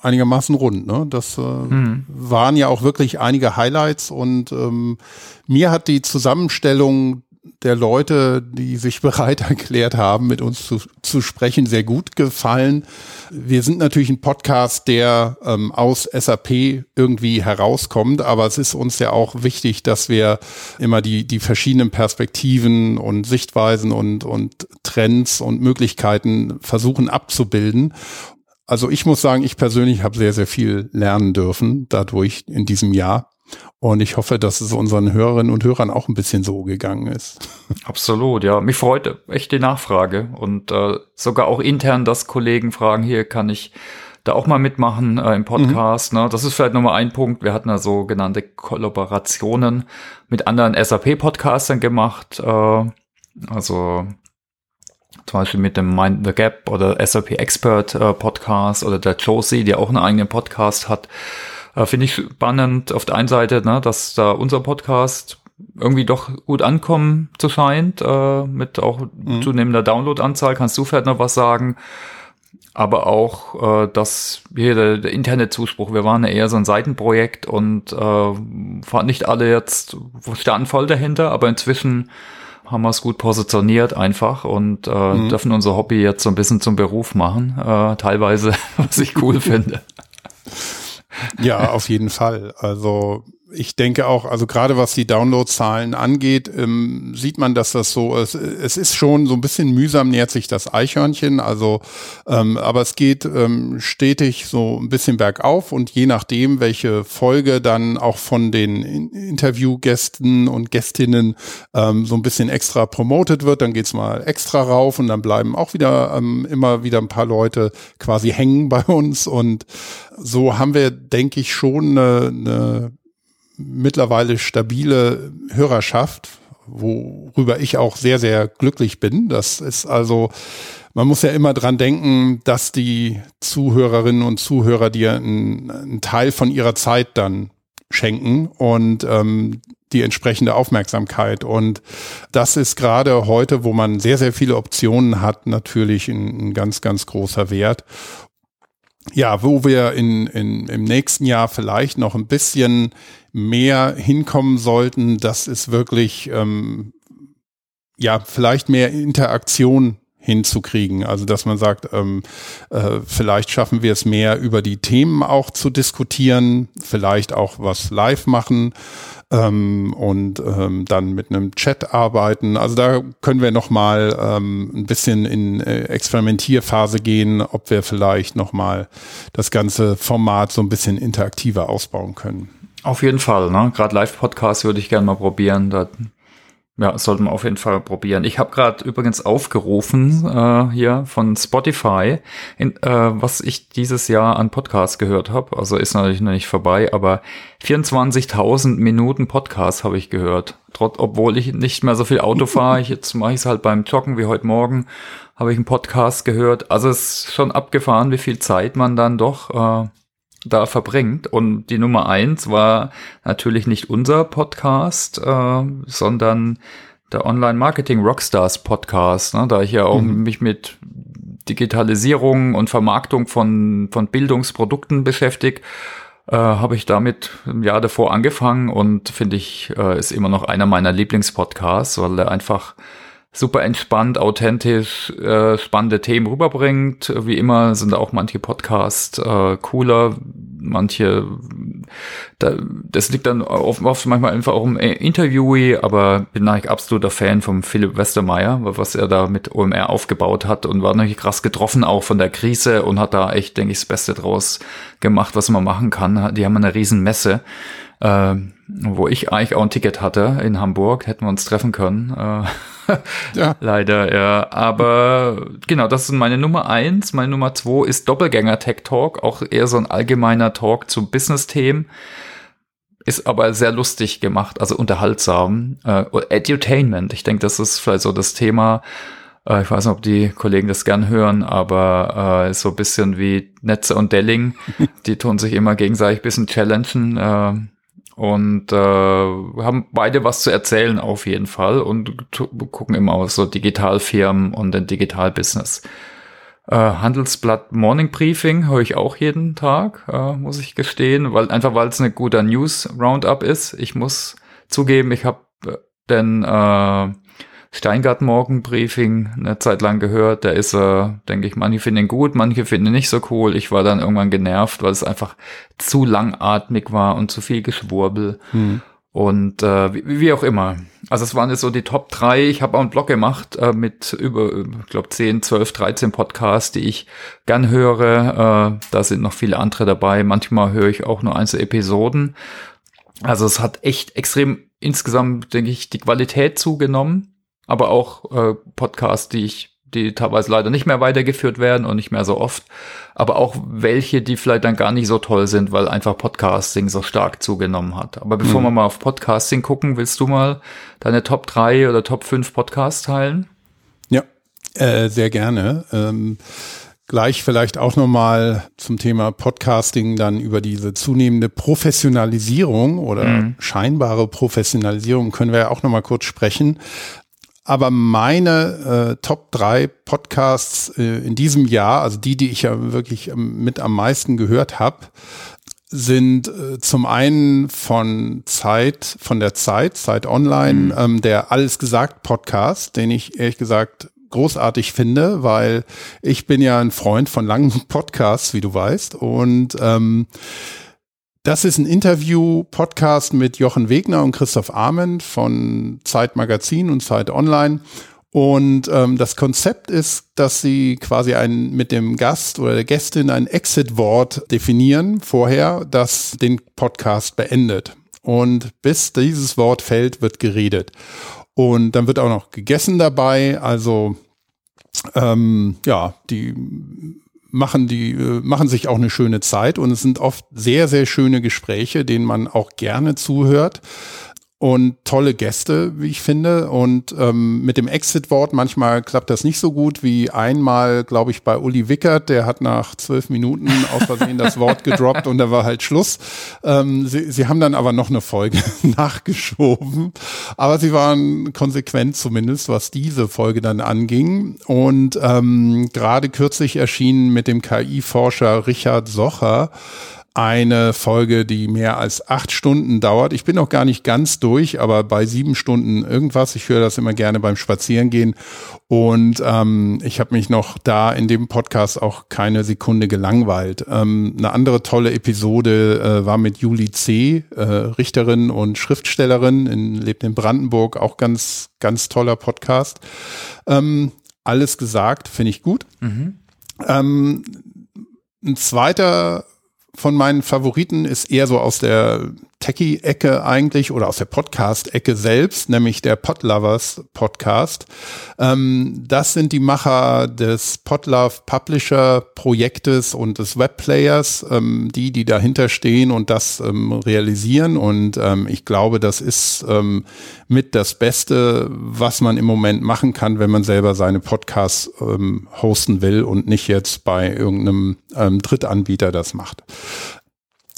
S1: einigermaßen rund. Ne? Das äh, mhm. waren ja auch wirklich einige Highlights und ähm, mir hat die Zusammenstellung der Leute, die sich bereit erklärt haben, mit uns zu, zu sprechen, sehr gut gefallen. Wir sind natürlich ein Podcast, der ähm, aus SAP irgendwie herauskommt, aber es ist uns ja auch wichtig, dass wir immer die, die verschiedenen Perspektiven und Sichtweisen und, und Trends und Möglichkeiten versuchen abzubilden. Also ich muss sagen, ich persönlich habe sehr, sehr viel lernen dürfen dadurch in diesem Jahr. Und ich hoffe, dass es unseren Hörerinnen und Hörern auch ein bisschen so gegangen ist.
S2: Absolut, ja. Mich freut echt die Nachfrage und äh, sogar auch intern, dass Kollegen fragen, hier kann ich da auch mal mitmachen äh, im Podcast. Mhm. Ne? Das ist vielleicht nochmal ein Punkt. Wir hatten ja sogenannte Kollaborationen mit anderen SAP-Podcastern gemacht. Äh, also zum Beispiel mit dem Mind the Gap oder SAP Expert äh, Podcast oder der Josie, der auch einen eigenen Podcast hat. Äh, Finde ich spannend auf der einen Seite, ne, dass da unser Podcast irgendwie doch gut ankommen zu scheint, äh, mit auch mhm. zunehmender Downloadanzahl. Kannst du vielleicht noch was sagen? Aber auch, äh, dass hier der, der Internetzuspruch, wir waren ja eher so ein Seitenprojekt und äh, waren nicht alle jetzt standen voll dahinter, aber inzwischen haben wir es gut positioniert einfach und äh, mhm. dürfen unser Hobby jetzt so ein bisschen zum Beruf machen, äh, teilweise, was ich cool finde.
S1: Ja, auf jeden Fall. Also ich denke auch, also gerade was die Downloadzahlen angeht, ähm, sieht man, dass das so ist. Es ist schon so ein bisschen mühsam nähert sich das Eichhörnchen, also ähm, aber es geht ähm, stetig so ein bisschen bergauf und je nachdem, welche Folge dann auch von den Interviewgästen und Gästinnen ähm, so ein bisschen extra promotet wird, dann geht's mal extra rauf und dann bleiben auch wieder ähm, immer wieder ein paar Leute quasi hängen bei uns und so haben wir, denke ich, schon eine, eine mittlerweile stabile Hörerschaft, worüber ich auch sehr, sehr glücklich bin. Das ist also, man muss ja immer dran denken, dass die Zuhörerinnen und Zuhörer dir einen, einen Teil von ihrer Zeit dann schenken und ähm, die entsprechende Aufmerksamkeit. Und das ist gerade heute, wo man sehr, sehr viele Optionen hat, natürlich ein, ein ganz, ganz großer Wert ja, wo wir in, in, im nächsten Jahr vielleicht noch ein bisschen mehr hinkommen sollten, das ist wirklich, ähm, ja, vielleicht mehr Interaktion hinzukriegen. Also dass man sagt, ähm, äh, vielleicht schaffen wir es mehr über die Themen auch zu diskutieren, vielleicht auch was live machen ähm, und ähm, dann mit einem Chat arbeiten. Also da können wir noch mal ähm, ein bisschen in äh, Experimentierphase gehen, ob wir vielleicht noch mal das ganze Format so ein bisschen interaktiver ausbauen können.
S2: Auf jeden Fall, ne? Gerade Live-Podcasts würde ich gerne mal probieren. Da ja, sollten wir auf jeden Fall probieren. Ich habe gerade übrigens aufgerufen äh, hier von Spotify, in, äh, was ich dieses Jahr an Podcasts gehört habe. Also ist natürlich noch nicht vorbei, aber 24.000 Minuten Podcast habe ich gehört. Trotz, obwohl ich nicht mehr so viel Auto fahre. Jetzt mache ich es halt beim Joggen wie heute Morgen. Habe ich einen Podcast gehört. Also es ist schon abgefahren, wie viel Zeit man dann doch äh, da verbringt. Und die Nummer eins war natürlich nicht unser Podcast, äh, sondern der Online Marketing Rockstars Podcast, ne, da ich ja auch mhm. mich mit Digitalisierung und Vermarktung von, von Bildungsprodukten beschäftige, äh, habe ich damit im Jahr davor angefangen und finde ich, äh, ist immer noch einer meiner Lieblingspodcasts, weil er einfach super entspannt, authentisch, äh, spannende Themen rüberbringt. Wie immer sind auch manche Podcasts äh, cooler, manche, da, das liegt dann oft, oft manchmal einfach auch im Interviewee, aber bin eigentlich absoluter Fan vom Philipp Westermeier, was er da mit OMR aufgebaut hat und war natürlich krass getroffen auch von der Krise und hat da echt, denke ich, das Beste draus gemacht, was man machen kann. Die haben eine riesen Messe äh, wo ich eigentlich auch ein Ticket hatte in Hamburg, hätten wir uns treffen können. Äh, ja. Leider, ja. Aber genau, das ist meine Nummer eins. Meine Nummer zwei ist Doppelgänger Tech Talk, auch eher so ein allgemeiner Talk zu Business-Themen. Ist aber sehr lustig gemacht, also unterhaltsam. Äh, Edutainment, ich denke, das ist vielleicht so das Thema, äh, ich weiß nicht, ob die Kollegen das gern hören, aber äh, so ein bisschen wie Netze und Delling. Die tun sich immer gegenseitig ein bisschen challengen. Äh, und äh, haben beide was zu erzählen auf jeden Fall und gucken immer auf so Digitalfirmen und den Digitalbusiness. Äh, Handelsblatt Morning Briefing höre ich auch jeden Tag, äh, muss ich gestehen, weil einfach weil es eine guter News Roundup ist. Ich muss zugeben, ich habe äh, den äh, Steingart Morgenbriefing eine Zeit lang gehört. Der ist, äh, denke ich, manche finden ihn gut, manche finden ihn nicht so cool. Ich war dann irgendwann genervt, weil es einfach zu langatmig war und zu viel Geschwurbel. Hm. Und äh, wie, wie, auch immer. Also es waren jetzt so die Top 3. Ich habe auch einen Blog gemacht äh, mit über, ich glaube, 10, 12, 13 Podcasts, die ich gern höre. Äh, da sind noch viele andere dabei. Manchmal höre ich auch nur einzelne Episoden. Also es hat echt extrem insgesamt, denke ich, die Qualität zugenommen aber auch äh, Podcasts, die ich, die teilweise leider nicht mehr weitergeführt werden und nicht mehr so oft, aber auch welche, die vielleicht dann gar nicht so toll sind, weil einfach Podcasting so stark zugenommen hat. Aber bevor mhm. wir mal auf Podcasting gucken, willst du mal deine Top 3 oder Top 5 Podcasts teilen?
S1: Ja, äh, sehr gerne. Ähm Gleich vielleicht auch nochmal zum Thema Podcasting dann über diese zunehmende Professionalisierung oder mhm. scheinbare Professionalisierung können wir ja auch nochmal kurz sprechen. Aber meine äh, Top 3 Podcasts äh, in diesem Jahr, also die, die ich ja wirklich ähm, mit am meisten gehört habe, sind äh, zum einen von Zeit, von der Zeit, Zeit Online, mhm. ähm, der Alles gesagt Podcast, den ich ehrlich gesagt großartig finde, weil ich bin ja ein Freund von langen Podcasts, wie du weißt. Und ähm, das ist ein Interview-Podcast mit Jochen Wegner und Christoph Ahmed von Zeit Magazin und Zeit Online. Und ähm, das Konzept ist, dass sie quasi ein, mit dem Gast oder der Gästin ein Exit-Wort definieren vorher, das den Podcast beendet. Und bis dieses Wort fällt, wird geredet. Und dann wird auch noch gegessen dabei. Also ähm, ja, die machen die, äh, machen sich auch eine schöne Zeit und es sind oft sehr, sehr schöne Gespräche, denen man auch gerne zuhört und tolle Gäste, wie ich finde. Und ähm, mit dem Exit-Wort manchmal klappt das nicht so gut wie einmal, glaube ich, bei Uli Wickert. Der hat nach zwölf Minuten aus Versehen das Wort gedroppt und da war halt Schluss. Ähm, sie, sie haben dann aber noch eine Folge nachgeschoben. Aber sie waren konsequent zumindest, was diese Folge dann anging. Und ähm, gerade kürzlich erschienen mit dem KI-Forscher Richard Socher eine Folge, die mehr als acht Stunden dauert. Ich bin noch gar nicht ganz durch, aber bei sieben Stunden irgendwas. Ich höre das immer gerne beim Spazierengehen. Und ähm, ich habe mich noch da in dem Podcast auch keine Sekunde gelangweilt. Ähm, eine andere tolle Episode äh, war mit Julie C., äh, Richterin und Schriftstellerin, in, lebt in Brandenburg, auch ganz, ganz toller Podcast. Ähm, alles gesagt, finde ich gut. Mhm. Ähm, ein zweiter von meinen Favoriten ist eher so aus der Techie-Ecke eigentlich oder aus der Podcast-Ecke selbst, nämlich der Podlovers Podcast. Ähm, das sind die Macher des Podlove Publisher Projektes und des Webplayers, ähm, die, die dahinter stehen und das ähm, realisieren. Und ähm, ich glaube, das ist ähm, mit das Beste, was man im Moment machen kann, wenn man selber seine Podcasts ähm, hosten will und nicht jetzt bei irgendeinem Drittanbieter das macht.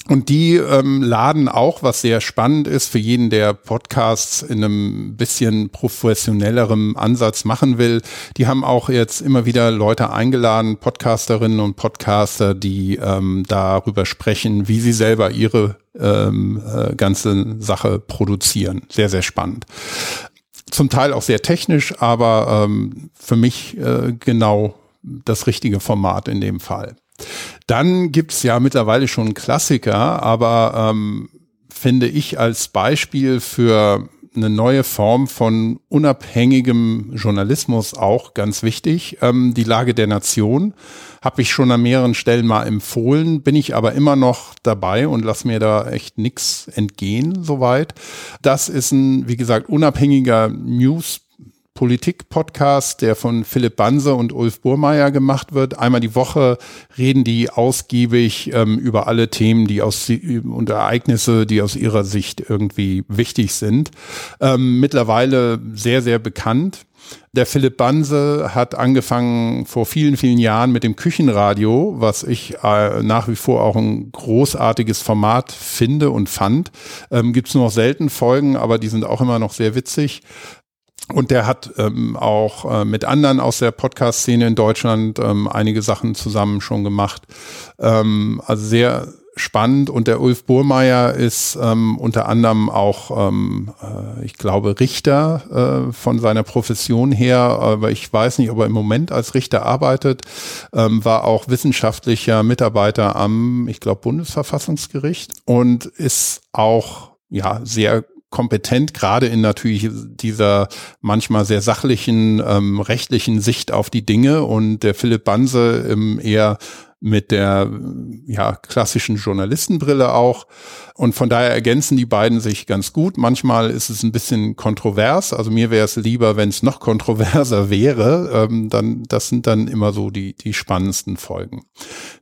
S1: Und die ähm, laden auch, was sehr spannend ist für jeden, der Podcasts in einem bisschen professionellerem Ansatz machen will. Die haben auch jetzt immer wieder Leute eingeladen, Podcasterinnen und Podcaster, die ähm, darüber sprechen, wie sie selber ihre ähm, äh, ganze Sache produzieren. Sehr, sehr spannend. Zum Teil auch sehr technisch, aber ähm, für mich äh, genau das richtige Format in dem Fall. Dann gibt's ja mittlerweile schon Klassiker, aber ähm, finde ich als Beispiel für eine neue Form von unabhängigem Journalismus auch ganz wichtig. Ähm, die Lage der Nation habe ich schon an mehreren Stellen mal empfohlen, bin ich aber immer noch dabei und lass mir da echt nix entgehen soweit. Das ist ein, wie gesagt, unabhängiger News Politik-Podcast, der von Philipp Banse und Ulf Burmeier gemacht wird. Einmal die Woche reden die ausgiebig ähm, über alle Themen, die aus und Ereignisse, die aus ihrer Sicht irgendwie wichtig sind. Ähm, mittlerweile sehr, sehr bekannt. Der Philipp Banse hat angefangen vor vielen, vielen Jahren mit dem Küchenradio, was ich äh, nach wie vor auch ein großartiges Format finde und fand. Ähm, Gibt es nur noch selten Folgen, aber die sind auch immer noch sehr witzig. Und der hat ähm, auch äh, mit anderen aus der Podcast-Szene in Deutschland ähm, einige Sachen zusammen schon gemacht. Ähm, also sehr spannend. Und der Ulf Burmeier ist ähm, unter anderem auch, ähm, äh, ich glaube, Richter äh, von seiner Profession her. Aber ich weiß nicht, ob er im Moment als Richter arbeitet. Ähm, war auch wissenschaftlicher Mitarbeiter am, ich glaube, Bundesverfassungsgericht und ist auch ja sehr kompetent, gerade in natürlich dieser manchmal sehr sachlichen, ähm, rechtlichen Sicht auf die Dinge und der Philipp Banse ähm, eher mit der ja, klassischen Journalistenbrille auch. Und von daher ergänzen die beiden sich ganz gut. Manchmal ist es ein bisschen kontrovers. Also mir wäre es lieber, wenn es noch kontroverser wäre. Ähm, dann, das sind dann immer so die, die spannendsten Folgen.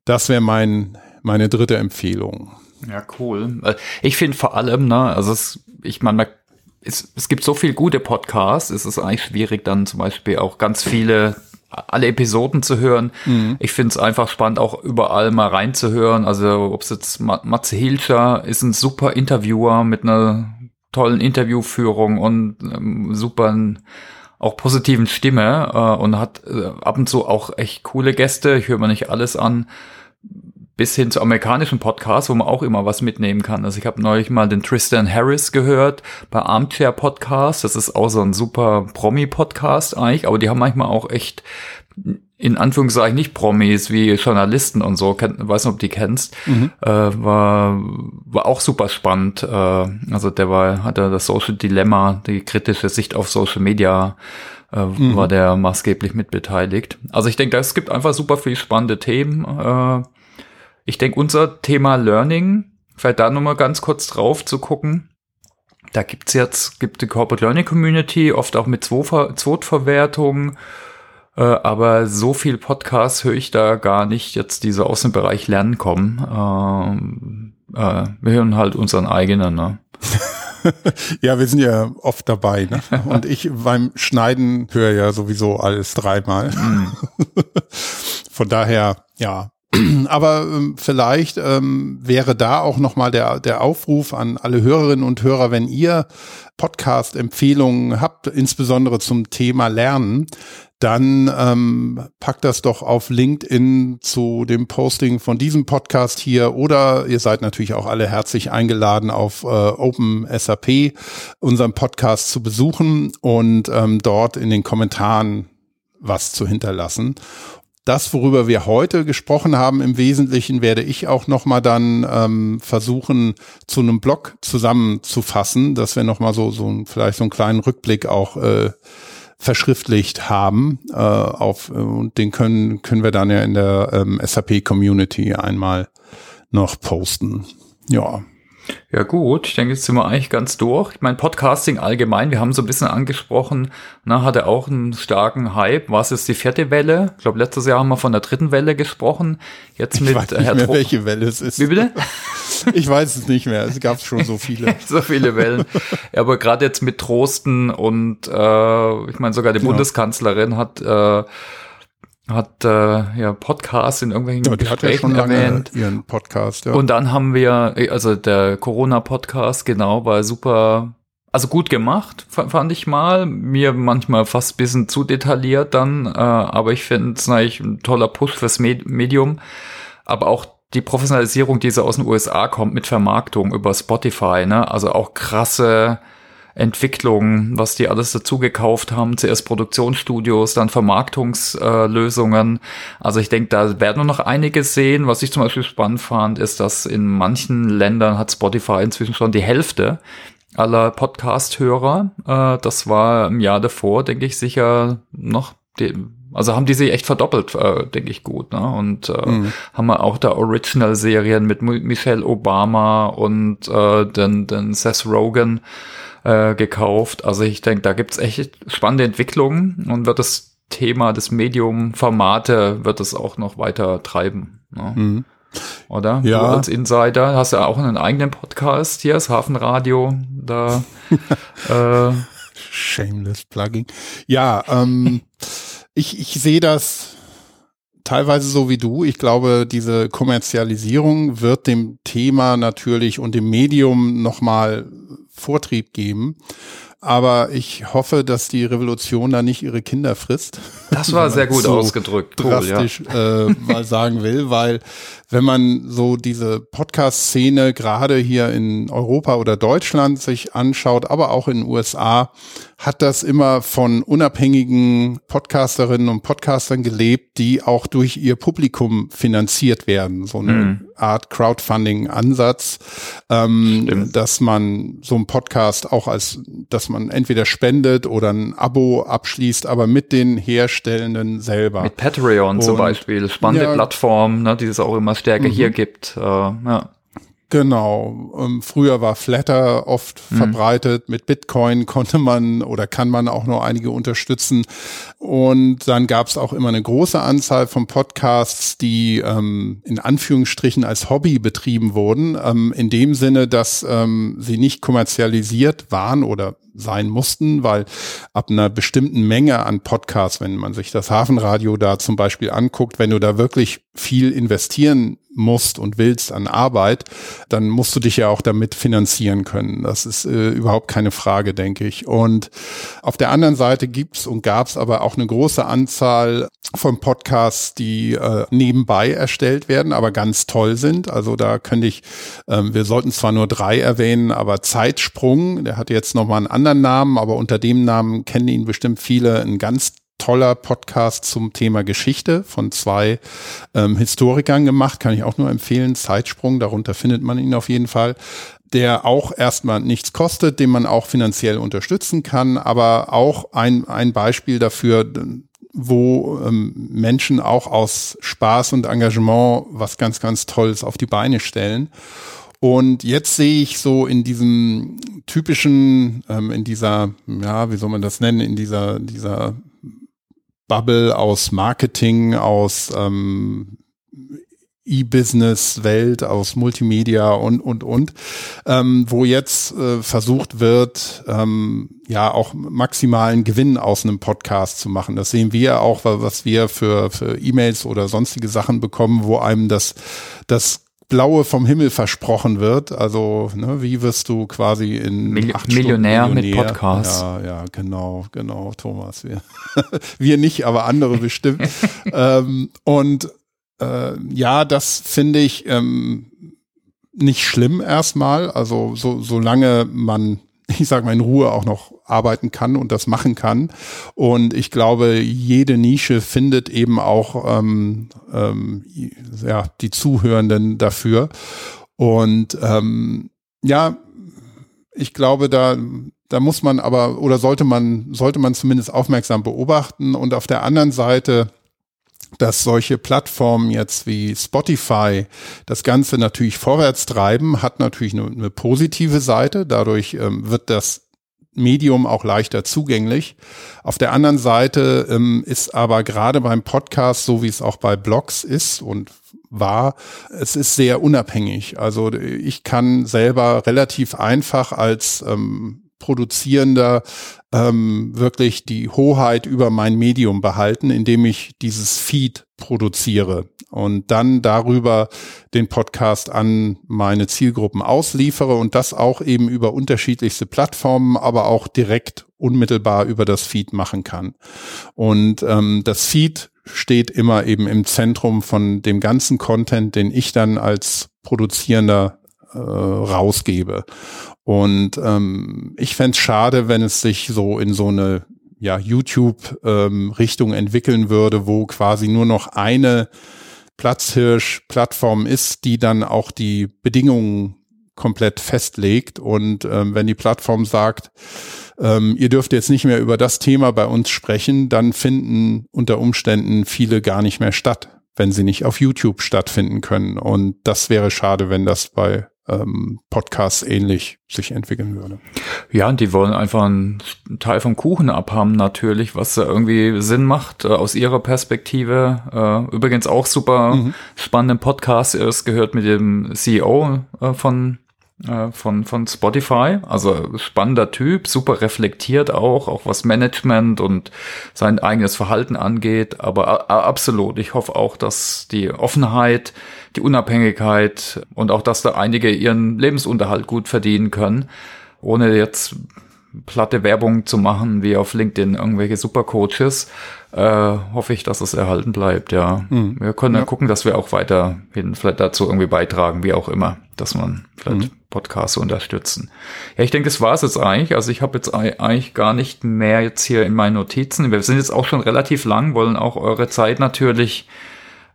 S1: Das wäre mein, meine dritte Empfehlung.
S2: Ja, cool. Äh, ich finde vor allem, ne, also es, ich meine, es, es gibt so viele gute Podcasts, es ist eigentlich schwierig, dann zum Beispiel auch ganz viele alle Episoden zu hören. Mhm. Ich finde es einfach spannend, auch überall mal reinzuhören. Also ob es jetzt Matze Hilscher ist ein super Interviewer mit einer tollen Interviewführung und ähm, super auch positiven Stimme äh, und hat äh, ab und zu auch echt coole Gäste. Ich höre mir nicht alles an bis hin zu amerikanischen Podcasts, wo man auch immer was mitnehmen kann. Also ich habe neulich mal den Tristan Harris gehört bei Armchair Podcast. Das ist auch so ein super Promi-Podcast eigentlich, aber die haben manchmal auch echt in Anführungszeichen nicht Promis wie Journalisten und so, kenn, weiß nicht, ob du die kennst, mhm. äh, war, war auch super spannend. Äh, also der war, hatte das Social Dilemma, die kritische Sicht auf Social Media, äh, mhm. war der maßgeblich mitbeteiligt. Also ich denke, es gibt einfach super viel spannende Themen. Äh, ich denke, unser Thema Learning, vielleicht da nochmal ganz kurz drauf zu gucken. Da gibt's jetzt, gibt die Corporate Learning Community, oft auch mit Zwotverwertung. Äh, aber so viel Podcasts höre ich da gar nicht jetzt, die so aus dem Bereich Lernen kommen. Ähm, äh, wir hören halt unseren eigenen, ne?
S1: ja, wir sind ja oft dabei, ne? Und ich beim Schneiden höre ja sowieso alles dreimal. Mm. Von daher, ja, aber ähm, vielleicht ähm, wäre da auch nochmal der, der Aufruf an alle Hörerinnen und Hörer, wenn ihr Podcast-Empfehlungen habt, insbesondere zum Thema Lernen, dann ähm, packt das doch auf LinkedIn zu dem Posting von diesem Podcast hier. Oder ihr seid natürlich auch alle herzlich eingeladen, auf äh, Open SAP unseren Podcast zu besuchen und ähm, dort in den Kommentaren was zu hinterlassen das, worüber wir heute gesprochen haben, im Wesentlichen werde ich auch nochmal dann ähm, versuchen, zu einem Blog zusammenzufassen, dass wir nochmal so, so vielleicht so einen kleinen Rückblick auch äh, verschriftlicht haben. Äh, auf, äh, und den können, können wir dann ja in der ähm, SAP-Community einmal noch posten. Ja.
S2: Ja gut, ich denke, jetzt sind wir eigentlich ganz durch. Ich meine, Podcasting allgemein, wir haben so ein bisschen angesprochen, na, hatte auch einen starken Hype. Was ist die vierte Welle? Ich glaube, letztes Jahr haben wir von der dritten Welle gesprochen. Jetzt mit
S1: ich weiß nicht Herr mehr, Tro welche Welle es ist.
S2: Wie bitte?
S1: ich weiß es nicht mehr. Es gab schon so viele.
S2: so viele Wellen. Ja, aber gerade jetzt mit Trosten und äh, ich meine, sogar die ja. Bundeskanzlerin hat äh, hat äh, ja Podcasts in irgendwelchen ja, Gesprächen
S1: hat ja erwähnt. Ihren Podcast,
S2: ja. Und dann haben wir, also der Corona-Podcast, genau, war super, also gut gemacht, fand ich mal. Mir manchmal fast bisschen zu detailliert dann, äh, aber ich finde es eigentlich ein toller Push fürs Medium. Aber auch die Professionalisierung, die so aus den USA kommt mit Vermarktung über Spotify, ne? Also auch krasse Entwicklung, was die alles dazu gekauft haben. Zuerst Produktionsstudios, dann Vermarktungslösungen. Äh, also ich denke, da werden wir noch einiges sehen. Was ich zum Beispiel spannend fand, ist, dass in manchen Ländern hat Spotify inzwischen schon die Hälfte aller Podcast-Hörer. Äh, das war im Jahr davor, denke ich, sicher noch die, also haben die sich echt verdoppelt, äh, denke ich gut. Ne? Und äh, mhm. haben wir auch da Original-Serien mit Michelle Obama und äh, den, den Seth Rogen äh, gekauft. Also ich denke, da gibt's echt spannende Entwicklungen und wird das Thema des Medium-Formate wird es auch noch weiter treiben. Ne? Mhm. Oder?
S1: Ja.
S2: Du als Insider hast ja auch einen eigenen Podcast hier, das Hafenradio. Da
S1: äh, Shameless Plugging. Ja, ähm, ich, ich sehe das teilweise so wie du. Ich glaube, diese Kommerzialisierung wird dem Thema natürlich und dem Medium nochmal Vortrieb geben. Aber ich hoffe, dass die Revolution da nicht ihre Kinder frisst.
S2: Das war sehr gut so ausgedrückt.
S1: Drastisch cool, ja. äh, mal sagen will, weil wenn man so diese Podcast-Szene gerade hier in Europa oder Deutschland sich anschaut, aber auch in den USA, hat das immer von unabhängigen Podcasterinnen und Podcastern gelebt, die auch durch ihr Publikum finanziert werden. So eine mhm. Art Crowdfunding-Ansatz, ähm, dass man so einen Podcast auch als, dass man entweder spendet oder ein Abo abschließt, aber mit den Herstellenden selber.
S2: Mit Patreon und, zum Beispiel, spannende ja, Plattform, ne, die es auch immer stärker mhm. hier gibt. Äh, ja.
S1: Genau. Ähm, früher war Flatter oft mhm. verbreitet. Mit Bitcoin konnte man oder kann man auch noch einige unterstützen. Und dann gab es auch immer eine große Anzahl von Podcasts, die ähm, in Anführungsstrichen als Hobby betrieben wurden. Ähm, in dem Sinne, dass ähm, sie nicht kommerzialisiert waren oder sein mussten, weil ab einer bestimmten Menge an Podcasts, wenn man sich das Hafenradio da zum Beispiel anguckt, wenn du da wirklich viel investieren musst und willst an Arbeit, dann musst du dich ja auch damit finanzieren können. Das ist äh, überhaupt keine Frage, denke ich. Und auf der anderen Seite gibt's und gab's aber auch eine große Anzahl von Podcasts, die äh, nebenbei erstellt werden, aber ganz toll sind. Also da könnte ich, ähm, wir sollten zwar nur drei erwähnen, aber Zeitsprung, der hat jetzt nochmal einen anderen Namen, aber unter dem Namen kennen ihn bestimmt viele, ein ganz toller Podcast zum Thema Geschichte von zwei ähm, Historikern gemacht, kann ich auch nur empfehlen. Zeitsprung, darunter findet man ihn auf jeden Fall der auch erstmal nichts kostet, den man auch finanziell unterstützen kann, aber auch ein, ein Beispiel dafür, wo ähm, Menschen auch aus Spaß und Engagement was ganz, ganz Tolles auf die Beine stellen. Und jetzt sehe ich so in diesem typischen, ähm, in dieser, ja, wie soll man das nennen, in dieser, dieser Bubble aus Marketing, aus ähm, E-Business-Welt, aus Multimedia und, und, und, ähm, wo jetzt äh, versucht wird, ähm, ja auch maximalen Gewinn aus einem Podcast zu machen. Das sehen wir auch, was wir für, für E-Mails oder sonstige Sachen bekommen, wo einem das, das Blaue vom Himmel versprochen wird. Also, ne, wie wirst du quasi in
S2: Mil Millionär, Millionär, mit Podcast?
S1: Ja, ja, genau, genau, Thomas. Wir, wir nicht, aber andere bestimmt. ähm, und äh, ja, das finde ich ähm, nicht schlimm erstmal. Also so solange man ich sage mal, in Ruhe auch noch arbeiten kann und das machen kann. Und ich glaube, jede Nische findet eben auch ähm, ähm, ja, die Zuhörenden dafür. Und ähm, ja, ich glaube, da, da muss man aber oder sollte man, sollte man zumindest aufmerksam beobachten. Und auf der anderen Seite dass solche Plattformen jetzt wie Spotify das Ganze natürlich vorwärts treiben, hat natürlich eine, eine positive Seite. Dadurch ähm, wird das Medium auch leichter zugänglich. Auf der anderen Seite ähm, ist aber gerade beim Podcast, so wie es auch bei Blogs ist und war, es ist sehr unabhängig. Also ich kann selber relativ einfach als ähm, Produzierender ähm, wirklich die Hoheit über mein Medium behalten, indem ich dieses Feed produziere und dann darüber den Podcast an meine Zielgruppen ausliefere und das auch eben über unterschiedlichste Plattformen, aber auch direkt unmittelbar über das Feed machen kann. Und ähm, das Feed steht immer eben im Zentrum von dem ganzen Content, den ich dann als Produzierender äh, rausgebe. Und ähm, ich fände schade, wenn es sich so in so eine ja, YouTube-Richtung ähm, entwickeln würde, wo quasi nur noch eine Platzhirsch-Plattform ist, die dann auch die Bedingungen komplett festlegt. Und ähm, wenn die Plattform sagt, ähm, ihr dürft jetzt nicht mehr über das Thema bei uns sprechen, dann finden unter Umständen viele gar nicht mehr statt, wenn sie nicht auf YouTube stattfinden können. Und das wäre schade, wenn das bei ähm, Podcasts ähnlich sich entwickeln würde.
S2: Ja, und die wollen einfach einen Teil vom Kuchen abhaben natürlich, was irgendwie Sinn macht äh, aus ihrer Perspektive. Äh, übrigens auch super mhm. spannenden Podcast ist, gehört mit dem CEO äh, von von, von Spotify. Also spannender Typ, super reflektiert auch, auch was Management und sein eigenes Verhalten angeht. Aber absolut, ich hoffe auch, dass die Offenheit, die Unabhängigkeit und auch, dass da einige ihren Lebensunterhalt gut verdienen können, ohne jetzt platte Werbung zu machen, wie auf LinkedIn irgendwelche Supercoaches, äh, hoffe ich, dass es erhalten bleibt, ja. Mhm. Wir können ja. ja gucken, dass wir auch weiterhin vielleicht dazu irgendwie beitragen, wie auch immer, dass man vielleicht mhm. Podcasts unterstützen. Ja, ich denke, das war es jetzt eigentlich. Also ich habe jetzt eigentlich gar nicht mehr jetzt hier in meinen Notizen. Wir sind jetzt auch schon relativ lang, wollen auch eure Zeit natürlich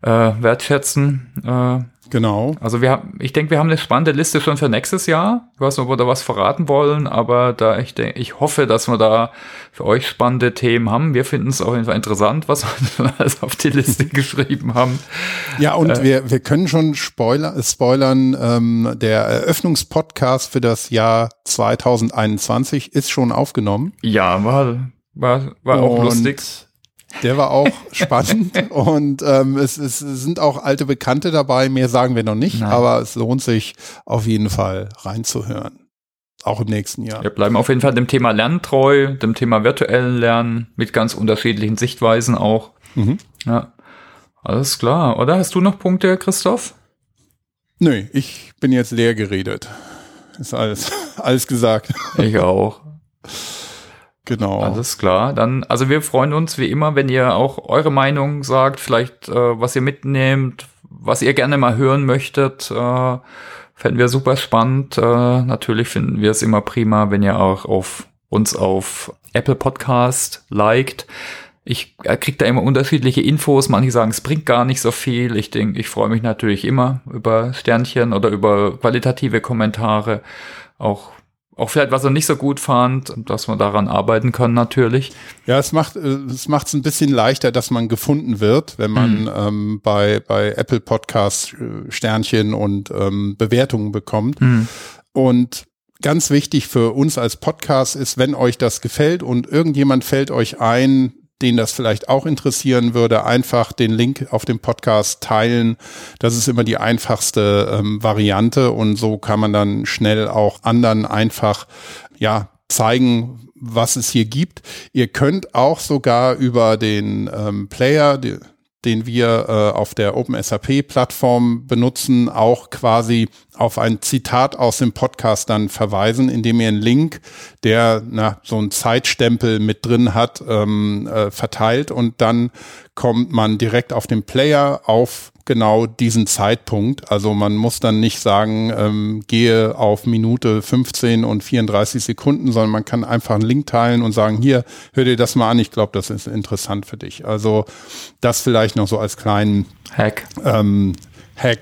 S2: äh, wertschätzen. Äh,
S1: Genau.
S2: Also wir haben, ich denke, wir haben eine spannende Liste schon für nächstes Jahr. Ich weiß nicht, ob wir da was verraten wollen, aber da ich denke, ich hoffe, dass wir da für euch spannende Themen haben. Wir finden es auf jeden Fall interessant, was wir alles auf die Liste geschrieben haben.
S1: Ja, und äh, wir, wir können schon Spoiler, spoilern, ähm, der Eröffnungspodcast für das Jahr 2021 ist schon aufgenommen.
S2: Ja, war, war, war auch lustig.
S1: Der war auch spannend und ähm, es, es sind auch alte Bekannte dabei. Mehr sagen wir noch nicht, Nein. aber es lohnt sich auf jeden Fall reinzuhören. Auch im nächsten Jahr.
S2: Wir bleiben auf jeden Fall dem Thema Lernen treu, dem Thema virtuellen Lernen mit ganz unterschiedlichen Sichtweisen auch. Mhm. Ja, alles klar. Oder hast du noch Punkte, Christoph?
S1: Nö, ich bin jetzt leer geredet. Ist alles, alles gesagt.
S2: Ich auch. Genau. Alles klar. Dann, also wir freuen uns wie immer, wenn ihr auch eure Meinung sagt, vielleicht äh, was ihr mitnehmt, was ihr gerne mal hören möchtet. Äh, fänden wir super spannend. Äh, natürlich finden wir es immer prima, wenn ihr auch auf uns auf Apple Podcast liked. Ich äh, kriege da immer unterschiedliche Infos. Manche sagen, es bringt gar nicht so viel. Ich denke, ich freue mich natürlich immer über Sternchen oder über qualitative Kommentare. Auch auch vielleicht, was er nicht so gut fand, dass man daran arbeiten kann natürlich.
S1: Ja, es macht äh, es macht es ein bisschen leichter, dass man gefunden wird, wenn man mhm. ähm, bei bei Apple Podcasts äh, Sternchen und ähm, Bewertungen bekommt. Mhm. Und ganz wichtig für uns als Podcast ist, wenn euch das gefällt und irgendjemand fällt euch ein, den das vielleicht auch interessieren würde, einfach den Link auf dem Podcast teilen. Das ist immer die einfachste ähm, Variante und so kann man dann schnell auch anderen einfach ja zeigen, was es hier gibt. Ihr könnt auch sogar über den ähm, Player, die, den wir äh, auf der OpenSAP-Plattform benutzen, auch quasi auf ein Zitat aus dem Podcast dann verweisen, indem ihr einen Link, der na, so einen Zeitstempel mit drin hat, ähm, äh, verteilt. Und dann kommt man direkt auf den Player auf genau diesen Zeitpunkt. Also man muss dann nicht sagen, ähm, gehe auf Minute 15 und 34 Sekunden, sondern man kann einfach einen Link teilen und sagen, hier, hör dir das mal an, ich glaube, das ist interessant für dich. Also das vielleicht noch so als kleinen
S2: Hack.
S1: Ähm, Hack,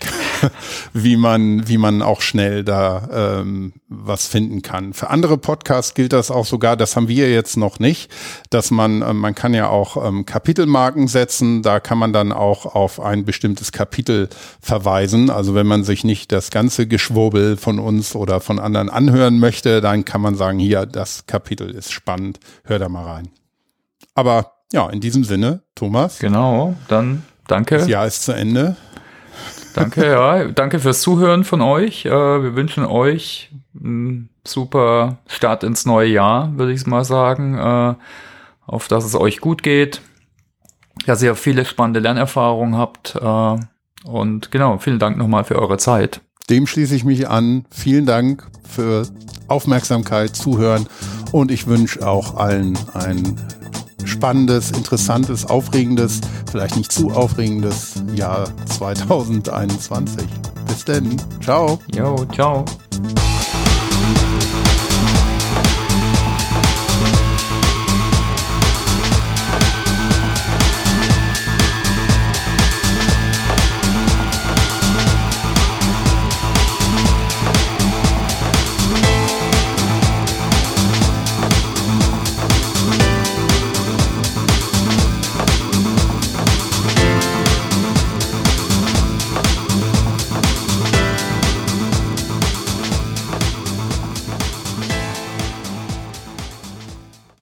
S1: wie man, wie man auch schnell da ähm, was finden kann. Für andere Podcasts gilt das auch sogar, das haben wir jetzt noch nicht, dass man, äh, man kann ja auch ähm, Kapitelmarken setzen, da kann man dann auch auf ein bestimmtes Kapitel verweisen. Also wenn man sich nicht das ganze Geschwurbel von uns oder von anderen anhören möchte, dann kann man sagen, hier, das Kapitel ist spannend, hör da mal rein. Aber ja, in diesem Sinne, Thomas.
S2: Genau, dann danke.
S1: Das Jahr ist zu Ende.
S2: Danke, ja. Danke fürs Zuhören von euch. Äh, wir wünschen euch einen super Start ins neue Jahr, würde ich mal sagen. Äh, auf dass es euch gut geht. Dass ihr viele spannende Lernerfahrungen habt. Äh, und genau, vielen Dank nochmal für eure Zeit.
S1: Dem schließe ich mich an. Vielen Dank für Aufmerksamkeit, Zuhören und ich wünsche auch allen ein spannendes, interessantes, aufregendes, vielleicht nicht zu aufregendes Jahr 2021. Bis denn. Ciao.
S2: Jo, ciao.